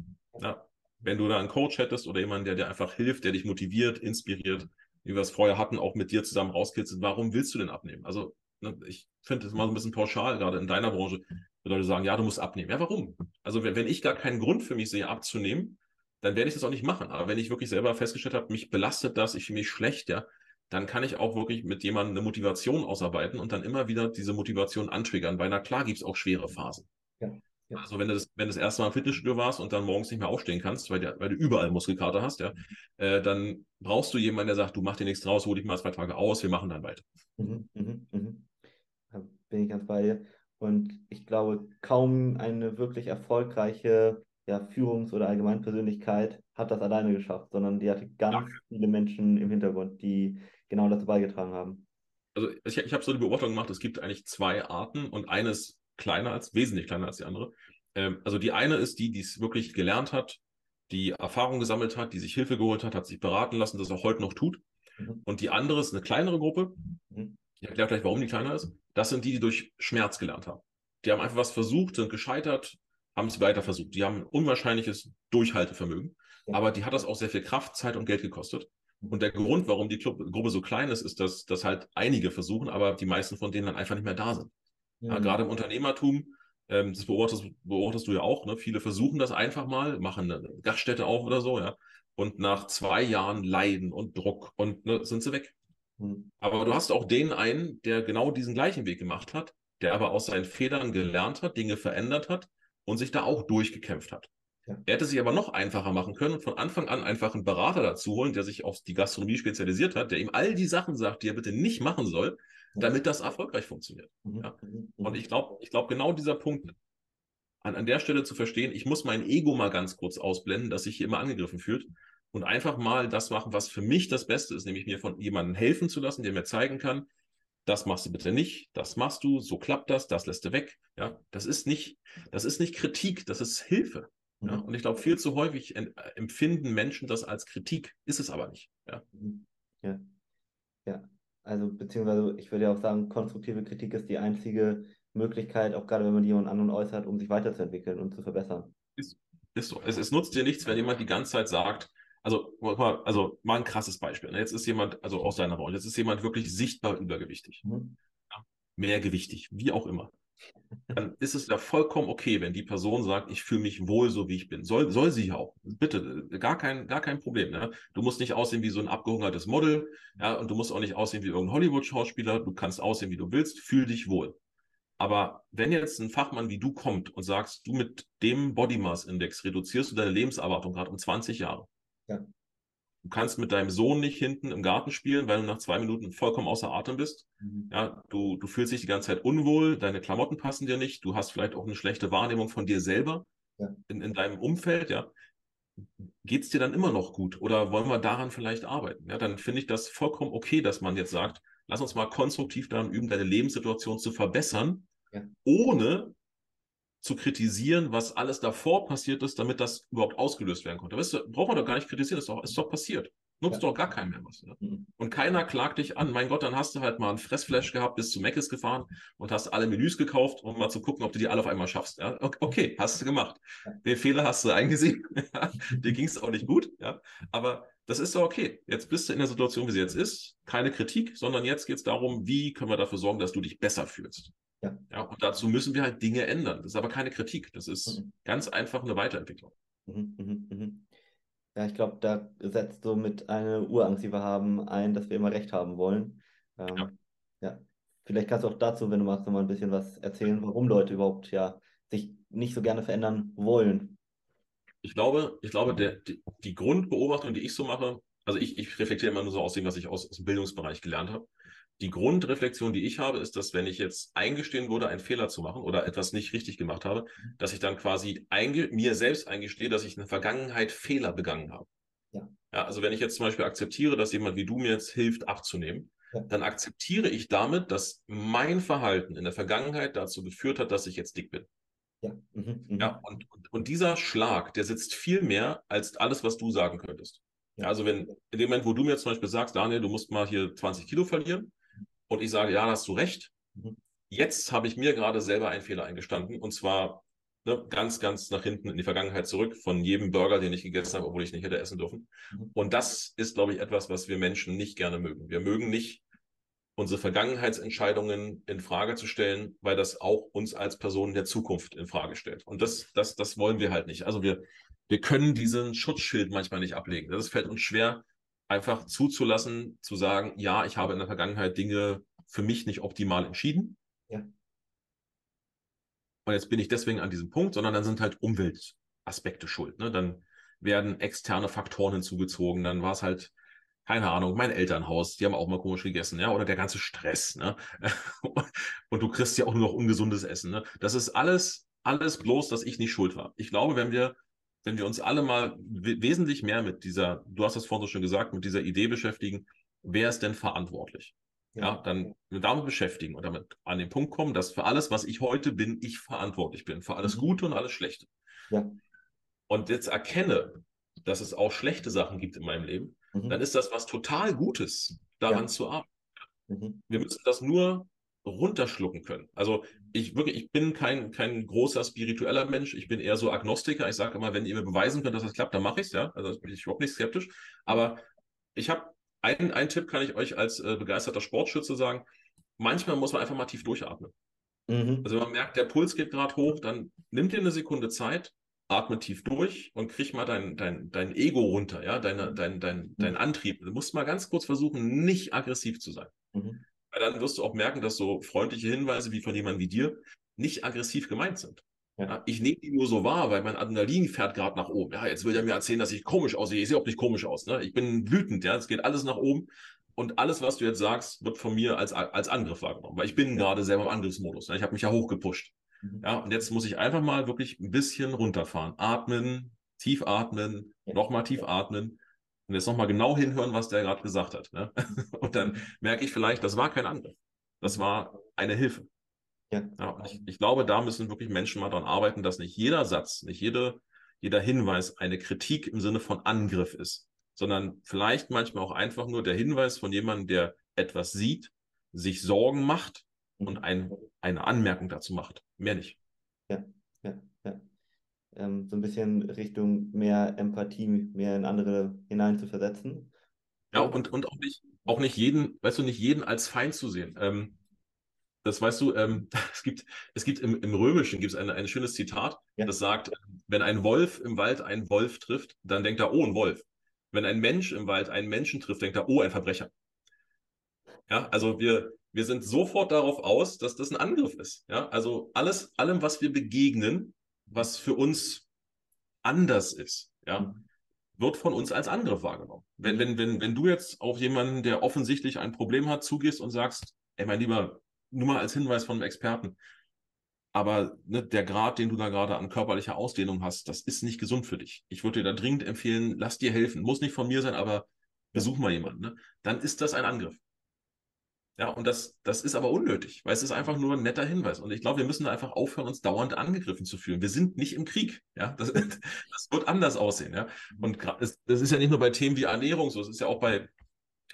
Speaker 2: Ja. Wenn du da einen Coach hättest oder jemanden, der dir einfach hilft, der dich motiviert, inspiriert, wie wir es vorher hatten, auch mit dir zusammen rauskitzelt, warum willst du denn abnehmen? Also ne, ich finde das mal so ein bisschen pauschal, gerade in deiner Branche. Leute sagen, ja, du musst abnehmen. Ja, warum? Also wenn, wenn ich gar keinen Grund für mich sehe, abzunehmen, dann werde ich das auch nicht machen. Aber wenn ich wirklich selber festgestellt habe, mich belastet das, ich fühle mich schlecht, ja, dann kann ich auch wirklich mit jemandem eine Motivation ausarbeiten und dann immer wieder diese Motivation antriggern, weil na klar gibt es auch schwere Phasen. Ja, ja. Also wenn du das, wenn du das erste Mal im Fitnessstudio warst und dann morgens nicht mehr aufstehen kannst, weil, der, weil du überall Muskelkater hast, ja, äh, dann brauchst du jemanden, der sagt, du mach dir nichts draus, hol dich mal zwei Tage aus, wir machen dann weiter. Mhm,
Speaker 1: mh, mh. Da bin ich ganz bei dir. Und ich glaube, kaum eine wirklich erfolgreiche ja, Führungs- oder Allgemeinpersönlichkeit hat das alleine geschafft, sondern die hatte ganz ja. viele Menschen im Hintergrund, die genau dazu beigetragen haben.
Speaker 2: Also ich, ich habe so die Beobachtung gemacht, es gibt eigentlich zwei Arten und eine ist kleiner als, wesentlich kleiner als die andere. Ähm, also die eine ist die, die es wirklich gelernt hat, die Erfahrung gesammelt hat, die sich Hilfe geholt hat, hat sich beraten lassen, das auch heute noch tut. Mhm. Und die andere ist eine kleinere Gruppe. Mhm. Ich erkläre gleich, warum die kleiner ist. Das sind die, die durch Schmerz gelernt haben. Die haben einfach was versucht, sind gescheitert, haben es weiter versucht. Die haben ein unwahrscheinliches Durchhaltevermögen, aber die hat das auch sehr viel Kraft, Zeit und Geld gekostet. Und der Grund, warum die Gruppe so klein ist, ist, dass, dass halt einige versuchen, aber die meisten von denen dann einfach nicht mehr da sind. Mhm. Ja, gerade im Unternehmertum, ähm, das beobachtest, beobachtest, du ja auch, ne? viele versuchen das einfach mal, machen eine Gaststätte auf oder so, ja. Und nach zwei Jahren Leiden und Druck und ne, sind sie weg. Mhm. Aber du hast auch den einen, der genau diesen gleichen Weg gemacht hat, der aber aus seinen Fehlern gelernt hat, Dinge verändert hat und sich da auch durchgekämpft hat. Ja. Er hätte sich aber noch einfacher machen können und von Anfang an einfach einen Berater dazu holen, der sich auf die Gastronomie spezialisiert hat, der ihm all die Sachen sagt, die er bitte nicht machen soll, damit das erfolgreich funktioniert. Mhm. Ja. Mhm. Und ich glaube, ich glaube, genau dieser Punkt, an, an der Stelle zu verstehen, ich muss mein Ego mal ganz kurz ausblenden, dass sich hier immer angegriffen fühlt und einfach mal das machen, was für mich das Beste ist, nämlich mir von jemandem helfen zu lassen, der mir zeigen kann, das machst du bitte nicht, das machst du, so klappt das, das lässt du weg. Ja, das ist nicht, das ist nicht Kritik, das ist Hilfe. Ja, mhm. und ich glaube, viel zu häufig empfinden Menschen das als Kritik, ist es aber nicht. Ja.
Speaker 1: Ja. Ja. Also, beziehungsweise, ich würde ja auch sagen, konstruktive Kritik ist die einzige Möglichkeit, auch gerade wenn man die jemand anderen äußert, um sich weiterzuentwickeln und zu verbessern.
Speaker 2: Ist, ist so. Es, es nutzt dir nichts, wenn jemand die ganze Zeit sagt, also, also mal ein krasses Beispiel. Ne? Jetzt ist jemand, also aus seiner Branche, jetzt ist jemand wirklich sichtbar übergewichtig. Mhm. Ja, mehrgewichtig, wie auch immer. Dann ist es ja vollkommen okay, wenn die Person sagt, ich fühle mich wohl so, wie ich bin. Soll, soll sie ja auch. Bitte, gar kein, gar kein Problem. Ne? Du musst nicht aussehen wie so ein abgehungertes Model, ja, und du musst auch nicht aussehen wie irgendein Hollywood-Schauspieler. Du kannst aussehen, wie du willst, fühl dich wohl. Aber wenn jetzt ein Fachmann wie du kommt und sagst, du mit dem Body Mass Index reduzierst du deine Lebenserwartung gerade um 20 Jahre. Ja. Du kannst mit deinem Sohn nicht hinten im Garten spielen, weil du nach zwei Minuten vollkommen außer Atem bist. Mhm. Ja, du, du fühlst dich die ganze Zeit unwohl, deine Klamotten passen dir nicht, du hast vielleicht auch eine schlechte Wahrnehmung von dir selber ja. in, in deinem Umfeld, ja. Geht es dir dann immer noch gut oder wollen wir daran vielleicht arbeiten? Ja, dann finde ich das vollkommen okay, dass man jetzt sagt, lass uns mal konstruktiv daran üben, deine Lebenssituation zu verbessern, ja. ohne zu kritisieren, was alles davor passiert ist, damit das überhaupt ausgelöst werden konnte. Weißt du, braucht man doch gar nicht kritisieren, ist doch, ist doch passiert. Nutzt ja. doch gar keinen mehr was. Ne? Mhm. Und keiner klagt dich an. Mein Gott, dann hast du halt mal ein Fressflash gehabt, bist zu Meckes gefahren und hast alle Menüs gekauft, um mal zu gucken, ob du die alle auf einmal schaffst. Ja? Okay, hast du gemacht. Den Fehler hast du eingesehen. Dir ging es auch nicht gut. Ja? Aber das ist doch okay. Jetzt bist du in der Situation, wie sie jetzt ist. Keine Kritik, sondern jetzt geht es darum, wie können wir dafür sorgen, dass du dich besser fühlst. Ja. ja. Und dazu müssen wir halt Dinge ändern. Das ist aber keine Kritik. Das ist mhm. ganz einfach eine Weiterentwicklung. Mhm,
Speaker 1: mhm, mhm. Ja, ich glaube, da setzt so mit eine Urangst, die wir haben, ein, dass wir immer recht haben wollen. Ähm, ja. ja. Vielleicht kannst du auch dazu, wenn du magst, noch mal ein bisschen was erzählen, warum Leute überhaupt ja sich nicht so gerne verändern wollen.
Speaker 2: Ich glaube, ich glaube, der, die, die Grundbeobachtung, die ich so mache, also ich, ich reflektiere immer nur so aus dem, was ich aus, aus dem Bildungsbereich gelernt habe die Grundreflexion, die ich habe, ist, dass wenn ich jetzt eingestehen würde, einen Fehler zu machen oder etwas nicht richtig gemacht habe, dass ich dann quasi mir selbst eingestehe, dass ich in der Vergangenheit Fehler begangen habe. Ja. ja. also wenn ich jetzt zum Beispiel akzeptiere, dass jemand wie du mir jetzt hilft, abzunehmen, ja. dann akzeptiere ich damit, dass mein Verhalten in der Vergangenheit dazu geführt hat, dass ich jetzt dick bin. Ja, mhm, mhm. ja und, und, und, dieser Schlag, der sitzt viel mehr als alles, was du sagen könntest. Ja, also wenn in dem Moment, wo du mir zum Beispiel sagst, Daniel, du musst mal hier 20 Kilo verlieren, und ich sage, ja, da hast du recht. Mhm. Jetzt habe ich mir gerade selber einen Fehler eingestanden und zwar ne, ganz, ganz nach hinten in die Vergangenheit zurück von jedem Burger, den ich gegessen habe, obwohl ich nicht hätte essen dürfen. Mhm. Und das ist, glaube ich, etwas, was wir Menschen nicht gerne mögen. Wir mögen nicht unsere Vergangenheitsentscheidungen in Frage zu stellen, weil das auch uns als Personen der Zukunft in Frage stellt. Und das, das, das wollen wir halt nicht. Also wir, wir können diesen Schutzschild manchmal nicht ablegen. Das fällt uns schwer, einfach zuzulassen, zu sagen, ja, ich habe in der Vergangenheit Dinge für mich nicht optimal entschieden. Ja. Und jetzt bin ich deswegen an diesem Punkt, sondern dann sind halt Umweltaspekte schuld. Ne? Dann werden externe Faktoren hinzugezogen. Dann war es halt, keine Ahnung, mein Elternhaus, die haben auch mal komisch gegessen, ja, oder der ganze Stress, ne? Und du kriegst ja auch nur noch ungesundes Essen. Ne? Das ist alles, alles bloß, dass ich nicht schuld war. Ich glaube, wenn wir wenn wir uns alle mal wesentlich mehr mit dieser, du hast das vorhin so schon gesagt, mit dieser Idee beschäftigen, wer ist denn verantwortlich? Ja, ja dann damit beschäftigen und damit an den Punkt kommen, dass für alles, was ich heute bin, ich verantwortlich bin, für alles mhm. Gute und alles Schlechte. Ja. Und jetzt erkenne, dass es auch schlechte Sachen gibt in meinem Leben, mhm. dann ist das was total Gutes, daran ja. zu arbeiten. Mhm. Wir müssen das nur runterschlucken können. Also ich wirklich, ich bin kein, kein großer spiritueller Mensch, ich bin eher so Agnostiker. Ich sage immer, wenn ihr mir beweisen könnt, dass das klappt, dann mache ich es, ja. Also bin ich überhaupt nicht skeptisch. Aber ich habe einen, einen Tipp, kann ich euch als äh, begeisterter Sportschütze sagen. Manchmal muss man einfach mal tief durchatmen. Mhm. Also wenn man merkt, der Puls geht gerade hoch, dann nimm dir eine Sekunde Zeit, atme tief durch und krieg mal dein, dein, dein Ego runter, ja, deine, dein, dein, mhm. dein Antrieb. Du musst mal ganz kurz versuchen, nicht aggressiv zu sein. Mhm dann wirst du auch merken, dass so freundliche Hinweise wie von jemandem wie dir nicht aggressiv gemeint sind. Ja. Ich nehme die nur so wahr, weil mein Adrenalin fährt gerade nach oben. Ja, jetzt will er mir erzählen, dass ich komisch aussehe. Ich sehe auch nicht komisch aus. Ne? Ich bin wütend, ja. Es geht alles nach oben. Und alles, was du jetzt sagst, wird von mir als, als Angriff wahrgenommen. Weil ich bin ja. gerade selber im Angriffsmodus. Ne? Ich habe mich ja hochgepusht. Mhm. Ja, und jetzt muss ich einfach mal wirklich ein bisschen runterfahren. Atmen, tief atmen, ja. nochmal tief atmen und jetzt nochmal genau hinhören, was der gerade gesagt hat. Ne? Und dann merke ich vielleicht, das war kein Angriff. Das war eine Hilfe. Ja. ja ich, ich, glaube, da müssen wirklich Menschen mal dran arbeiten, dass nicht jeder Satz, nicht jede, jeder Hinweis eine Kritik im Sinne von Angriff ist, sondern vielleicht manchmal auch einfach nur der Hinweis von jemandem, der etwas sieht, sich Sorgen macht und mhm. ein, eine Anmerkung dazu macht. Mehr nicht.
Speaker 1: Ja, ja, ja ähm, so ein bisschen Richtung mehr Empathie, mehr in andere hinein zu versetzen.
Speaker 2: Ja, und, und auch, nicht, auch nicht jeden, weißt du, nicht jeden als Feind zu sehen. Ähm, das weißt du, ähm, es gibt, es gibt im, im Römischen gibt es ein, ein schönes Zitat, ja. das sagt, wenn ein Wolf im Wald einen Wolf trifft, dann denkt er, oh, ein Wolf. Wenn ein Mensch im Wald einen Menschen trifft, denkt er, oh, ein Verbrecher. Ja, also wir, wir sind sofort darauf aus, dass das ein Angriff ist. Ja, also alles, allem, was wir begegnen, was für uns anders ist, ja, mhm. wird von uns als Angriff wahrgenommen. Wenn, wenn, wenn, wenn du jetzt auf jemanden, der offensichtlich ein Problem hat, zugehst und sagst, ey, mein Lieber, nur mal als Hinweis von einem Experten, aber ne, der Grad, den du da gerade an körperlicher Ausdehnung hast, das ist nicht gesund für dich. Ich würde dir da dringend empfehlen, lass dir helfen. Muss nicht von mir sein, aber besuch mal jemanden. Ne? Dann ist das ein Angriff. Ja, und das, das ist aber unnötig, weil es ist einfach nur ein netter Hinweis. Und ich glaube, wir müssen da einfach aufhören, uns dauernd angegriffen zu fühlen. Wir sind nicht im Krieg. Ja, das, das wird anders aussehen. Ja, und das, das ist ja nicht nur bei Themen wie Ernährung so, es ist ja auch bei,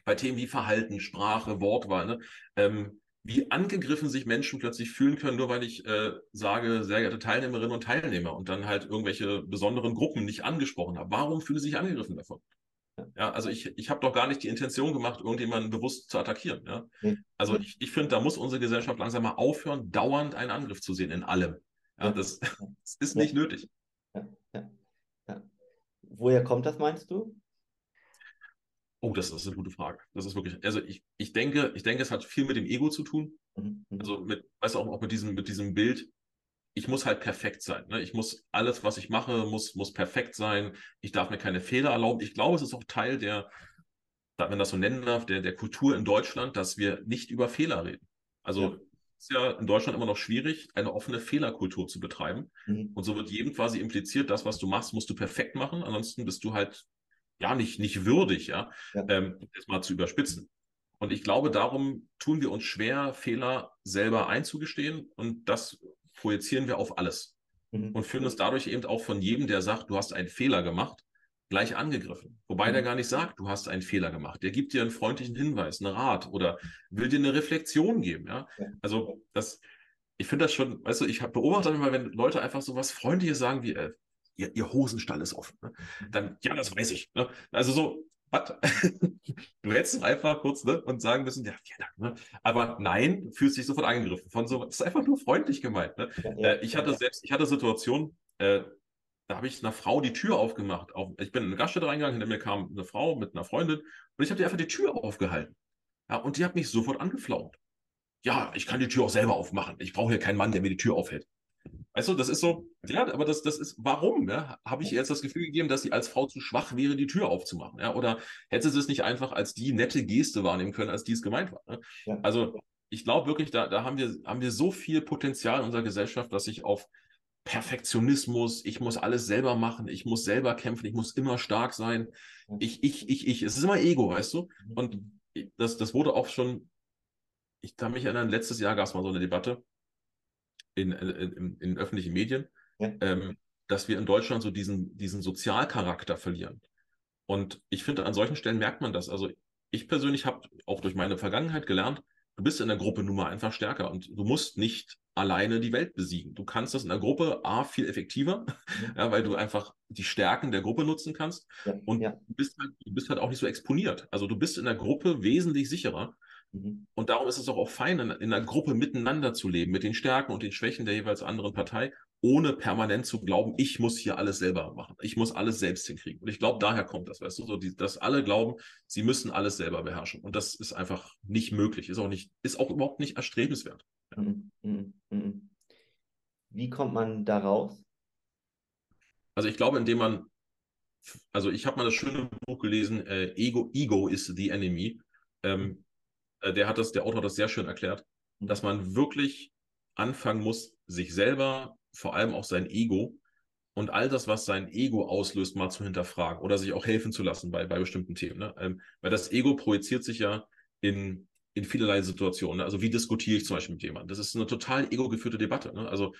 Speaker 2: bei Themen wie Verhalten, Sprache, Wortwahl. Ne? Ähm, wie angegriffen sich Menschen plötzlich fühlen können, nur weil ich äh, sage, sehr geehrte Teilnehmerinnen und Teilnehmer und dann halt irgendwelche besonderen Gruppen nicht angesprochen habe. Warum fühlen sie sich angegriffen davon? Ja, also ich, ich habe doch gar nicht die Intention gemacht, irgendjemanden bewusst zu attackieren. Ja? Also ich, ich finde, da muss unsere Gesellschaft langsam mal aufhören, dauernd einen Angriff zu sehen in allem. Ja, das, das ist nicht nötig.
Speaker 1: Woher kommt das, meinst du?
Speaker 2: Oh, das ist eine gute Frage. Das ist wirklich, also ich, ich denke, ich denke, es hat viel mit dem Ego zu tun. Mhm. mhm. Also mit, weißt du, auch, auch mit diesem, mit diesem Bild. Ich muss halt perfekt sein. Ne? Ich muss alles, was ich mache, muss, muss perfekt sein. Ich darf mir keine Fehler erlauben. Ich glaube, es ist auch Teil der, wenn man das so nennen darf, der, der Kultur in Deutschland, dass wir nicht über Fehler reden. Also ja. ist ja in Deutschland immer noch schwierig, eine offene Fehlerkultur zu betreiben. Mhm. Und so wird jedem quasi impliziert, das, was du machst, musst du perfekt machen. Ansonsten bist du halt ja nicht, nicht würdig, ja, ja. Ähm, das mal zu überspitzen. Und ich glaube, darum tun wir uns schwer, Fehler selber einzugestehen und das projizieren wir auf alles. Mhm. Und fühlen uns dadurch eben auch von jedem, der sagt, du hast einen Fehler gemacht, gleich angegriffen. Wobei mhm. der gar nicht sagt, du hast einen Fehler gemacht. Der gibt dir einen freundlichen Hinweis, einen Rat oder will dir eine Reflexion geben. Ja? Also das, ich finde das schon, weißt du, ich beobachte immer, wenn Leute einfach so was Freundliches sagen wie, äh, ihr, ihr Hosenstall ist offen. Ne? Mhm. Dann, ja, das weiß ich. Ne? Also so, was? du hättest einfach kurz ne, und sagen müssen, ja, vielen Dank. Ne? Aber nein, fühlst dich sofort angegriffen. Von so, das ist einfach nur freundlich gemeint. Ne? Ja, äh, ich hatte ja. selbst, ich hatte Situationen, äh, da habe ich einer Frau die Tür aufgemacht. Auf, ich bin in eine Gaststätte reingegangen, hinter mir kam eine Frau mit einer Freundin und ich habe dir einfach die Tür aufgehalten. Ja, und die hat mich sofort angeflaumt. Ja, ich kann die Tür auch selber aufmachen. Ich brauche hier keinen Mann, der mir die Tür aufhält. Weißt du, das ist so, ja, aber das, das ist, warum? Ja? Habe ich ihr jetzt das Gefühl gegeben, dass sie als Frau zu schwach wäre, die Tür aufzumachen? Ja? Oder hätte sie es nicht einfach als die nette Geste wahrnehmen können, als die es gemeint war? Ne? Ja. Also, ich glaube wirklich, da, da haben, wir, haben wir so viel Potenzial in unserer Gesellschaft, dass ich auf Perfektionismus, ich muss alles selber machen, ich muss selber kämpfen, ich muss immer stark sein. Ich, ich, ich, ich. Es ist immer Ego, weißt du? Mhm. Und das, das wurde auch schon, ich kann mich erinnern, letztes Jahr gab es mal so eine Debatte in, in, in öffentlichen Medien, ja. ähm, dass wir in Deutschland so diesen, diesen Sozialcharakter verlieren. Und ich finde, an solchen Stellen merkt man das. Also ich persönlich habe auch durch meine Vergangenheit gelernt, du bist in der Gruppe nun mal einfach stärker und du musst nicht alleine die Welt besiegen. Du kannst das in der Gruppe A viel effektiver, ja. ja weil du einfach die Stärken der Gruppe nutzen kannst ja. und. Du, bist halt, du bist halt auch nicht so exponiert. Also du bist in der Gruppe wesentlich sicherer Mhm. Und darum ist es auch, auch fein, in, in, einer Gruppe miteinander zu leben, mit den Stärken und den Schwächen der jeweils anderen Partei, ohne permanent zu glauben, ich muss hier alles selber machen. Ich muss alles selbst hinkriegen. Und ich glaube, daher kommt das, weißt du, so die, dass alle glauben, sie müssen alles selber beherrschen. Und das ist einfach nicht möglich, ist auch nicht, ist auch überhaupt nicht erstrebenswert. Ja. Mhm.
Speaker 1: Mhm. Wie kommt man da raus?
Speaker 2: Also ich glaube, indem man, also ich habe mal das schöne Buch gelesen, äh, Ego, Ego is the Enemy. Ähm, äh, der hat das, der Autor hat das sehr schön erklärt, mhm. dass man wirklich anfangen muss, sich selber, vor allem auch sein Ego und all das, was sein Ego auslöst, mal zu hinterfragen oder sich auch helfen zu lassen bei, bei bestimmten Themen. Ne? Ähm, weil das Ego projiziert sich ja in, in vielerlei Situationen. Ne? Also wie diskutiere ich zum Beispiel mit jemandem? Das ist eine total ego-geführte Debatte. Ne? Also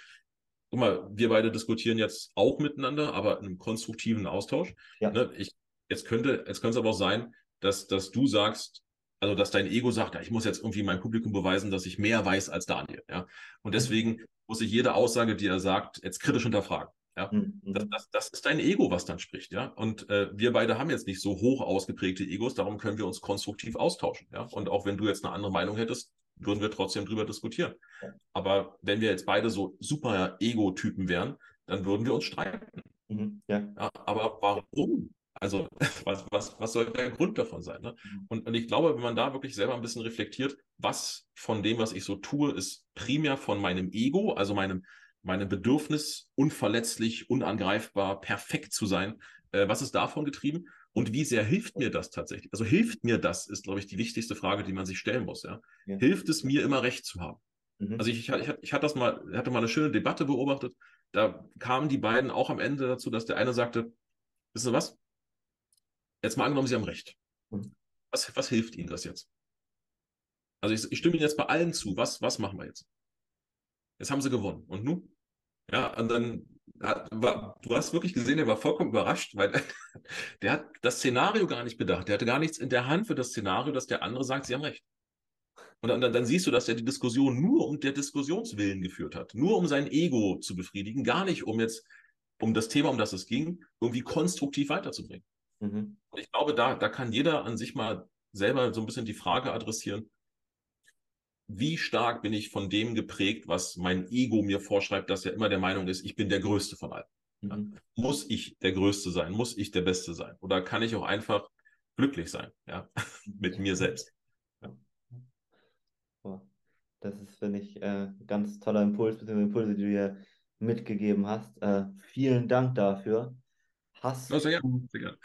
Speaker 2: guck mal, wir beide diskutieren jetzt auch miteinander, aber in einem konstruktiven Austausch. Ja. Ne? Ich, jetzt könnte, jetzt könnte es aber auch sein, dass, dass du sagst, also dass dein Ego sagt, ja, ich muss jetzt irgendwie meinem Publikum beweisen, dass ich mehr weiß als Daniel. Ja? Und mhm. deswegen muss ich jede Aussage, die er sagt, jetzt kritisch hinterfragen. Ja? Mhm. Das, das, das, ist dein Ego, was dann spricht. Ja? Und äh, wir beide haben jetzt nicht so hoch ausgeprägte Egos, darum können wir uns konstruktiv austauschen. Ja? Und auch wenn du jetzt eine andere Meinung hättest, würden wir trotzdem drüber diskutieren. Aber wenn wir jetzt beide so super Ego-Typen wären, dann würden wir uns streiten. Mhm, ja. ja. aber warum? Also, was, was, was soll der Grund davon sein? Ne? Mhm. Und, und ich glaube, wenn man da wirklich selber ein bisschen reflektiert, was von dem, was ich so tue, ist primär von meinem Ego, also meinem, meinem Bedürfnis, unverletzlich, unangreifbar, perfekt zu sein, äh, was ist davon getrieben? Und wie sehr hilft mir das tatsächlich? Also hilft mir das, ist, glaube ich, die wichtigste Frage, die man sich stellen muss. Ja? ja. Hilft es mir immer recht zu haben? Mhm. Also ich, ich, ich, ich, hatte das mal, hatte mal eine schöne Debatte beobachtet. Da kamen die beiden auch am Ende dazu, dass der eine sagte, wissen Sie was? Jetzt mal angenommen, Sie haben recht. Mhm. Was, was hilft Ihnen das jetzt? Also ich, ich stimme Ihnen jetzt bei allen zu. Was, was machen wir jetzt? Jetzt haben Sie gewonnen. Und nun? Ja, und dann hat, war, du hast wirklich gesehen, er war vollkommen überrascht, weil der hat das Szenario gar nicht bedacht. Der hatte gar nichts in der Hand für das Szenario, dass der andere sagt, sie haben recht. Und dann, dann, dann siehst du, dass er die Diskussion nur um der Diskussionswillen geführt hat, nur um sein Ego zu befriedigen, gar nicht um jetzt, um das Thema, um das es ging, irgendwie konstruktiv weiterzubringen. Mhm. Und ich glaube, da, da kann jeder an sich mal selber so ein bisschen die Frage adressieren, wie stark bin ich von dem geprägt, was mein Ego mir vorschreibt, dass er immer der Meinung ist, ich bin der Größte von allen. Ja? Mhm. Muss ich der Größte sein? Muss ich der Beste sein? Oder kann ich auch einfach glücklich sein, ja, mit mir selbst? Ja.
Speaker 1: Das ist, finde ich, äh, ganz toller Impuls, beziehungsweise Impulse, die du hier mitgegeben hast. Äh, vielen Dank dafür. Hast, oh, sehr gerne.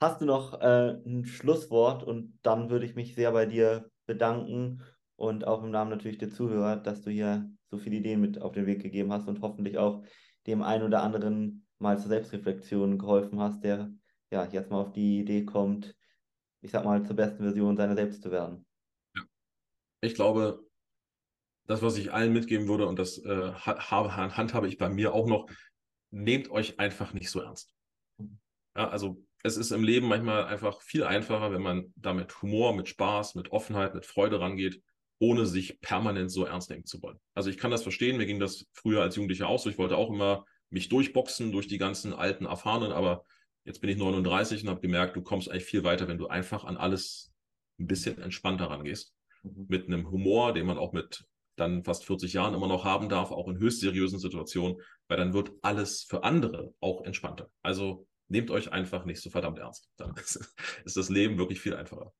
Speaker 1: Hast du noch äh, ein Schlusswort und dann würde ich mich sehr bei dir bedanken und auch im Namen natürlich der Zuhörer, dass du hier so viele Ideen mit auf den Weg gegeben hast und hoffentlich auch dem einen oder anderen mal zur Selbstreflexion geholfen hast, der ja jetzt mal auf die Idee kommt, ich sag mal, zur besten Version seiner selbst zu werden. Ja.
Speaker 2: Ich glaube, das, was ich allen mitgeben würde, und das äh, handhabe ich bei mir auch noch, nehmt euch einfach nicht so ernst. Ja, also es ist im Leben manchmal einfach viel einfacher, wenn man da mit Humor, mit Spaß, mit Offenheit, mit Freude rangeht, ohne sich permanent so ernst nehmen zu wollen. Also ich kann das verstehen, mir ging das früher als Jugendlicher auch so. Ich wollte auch immer mich durchboxen durch die ganzen alten Erfahrenen, aber jetzt bin ich 39 und habe gemerkt, du kommst eigentlich viel weiter, wenn du einfach an alles ein bisschen entspannter rangehst. Mhm. Mit einem Humor, den man auch mit dann fast 40 Jahren immer noch haben darf, auch in höchst seriösen Situationen, weil dann wird alles für andere auch entspannter. Also nehmt euch einfach nicht so verdammt ernst. Dann ist, das Leben wirklich viel einfacher.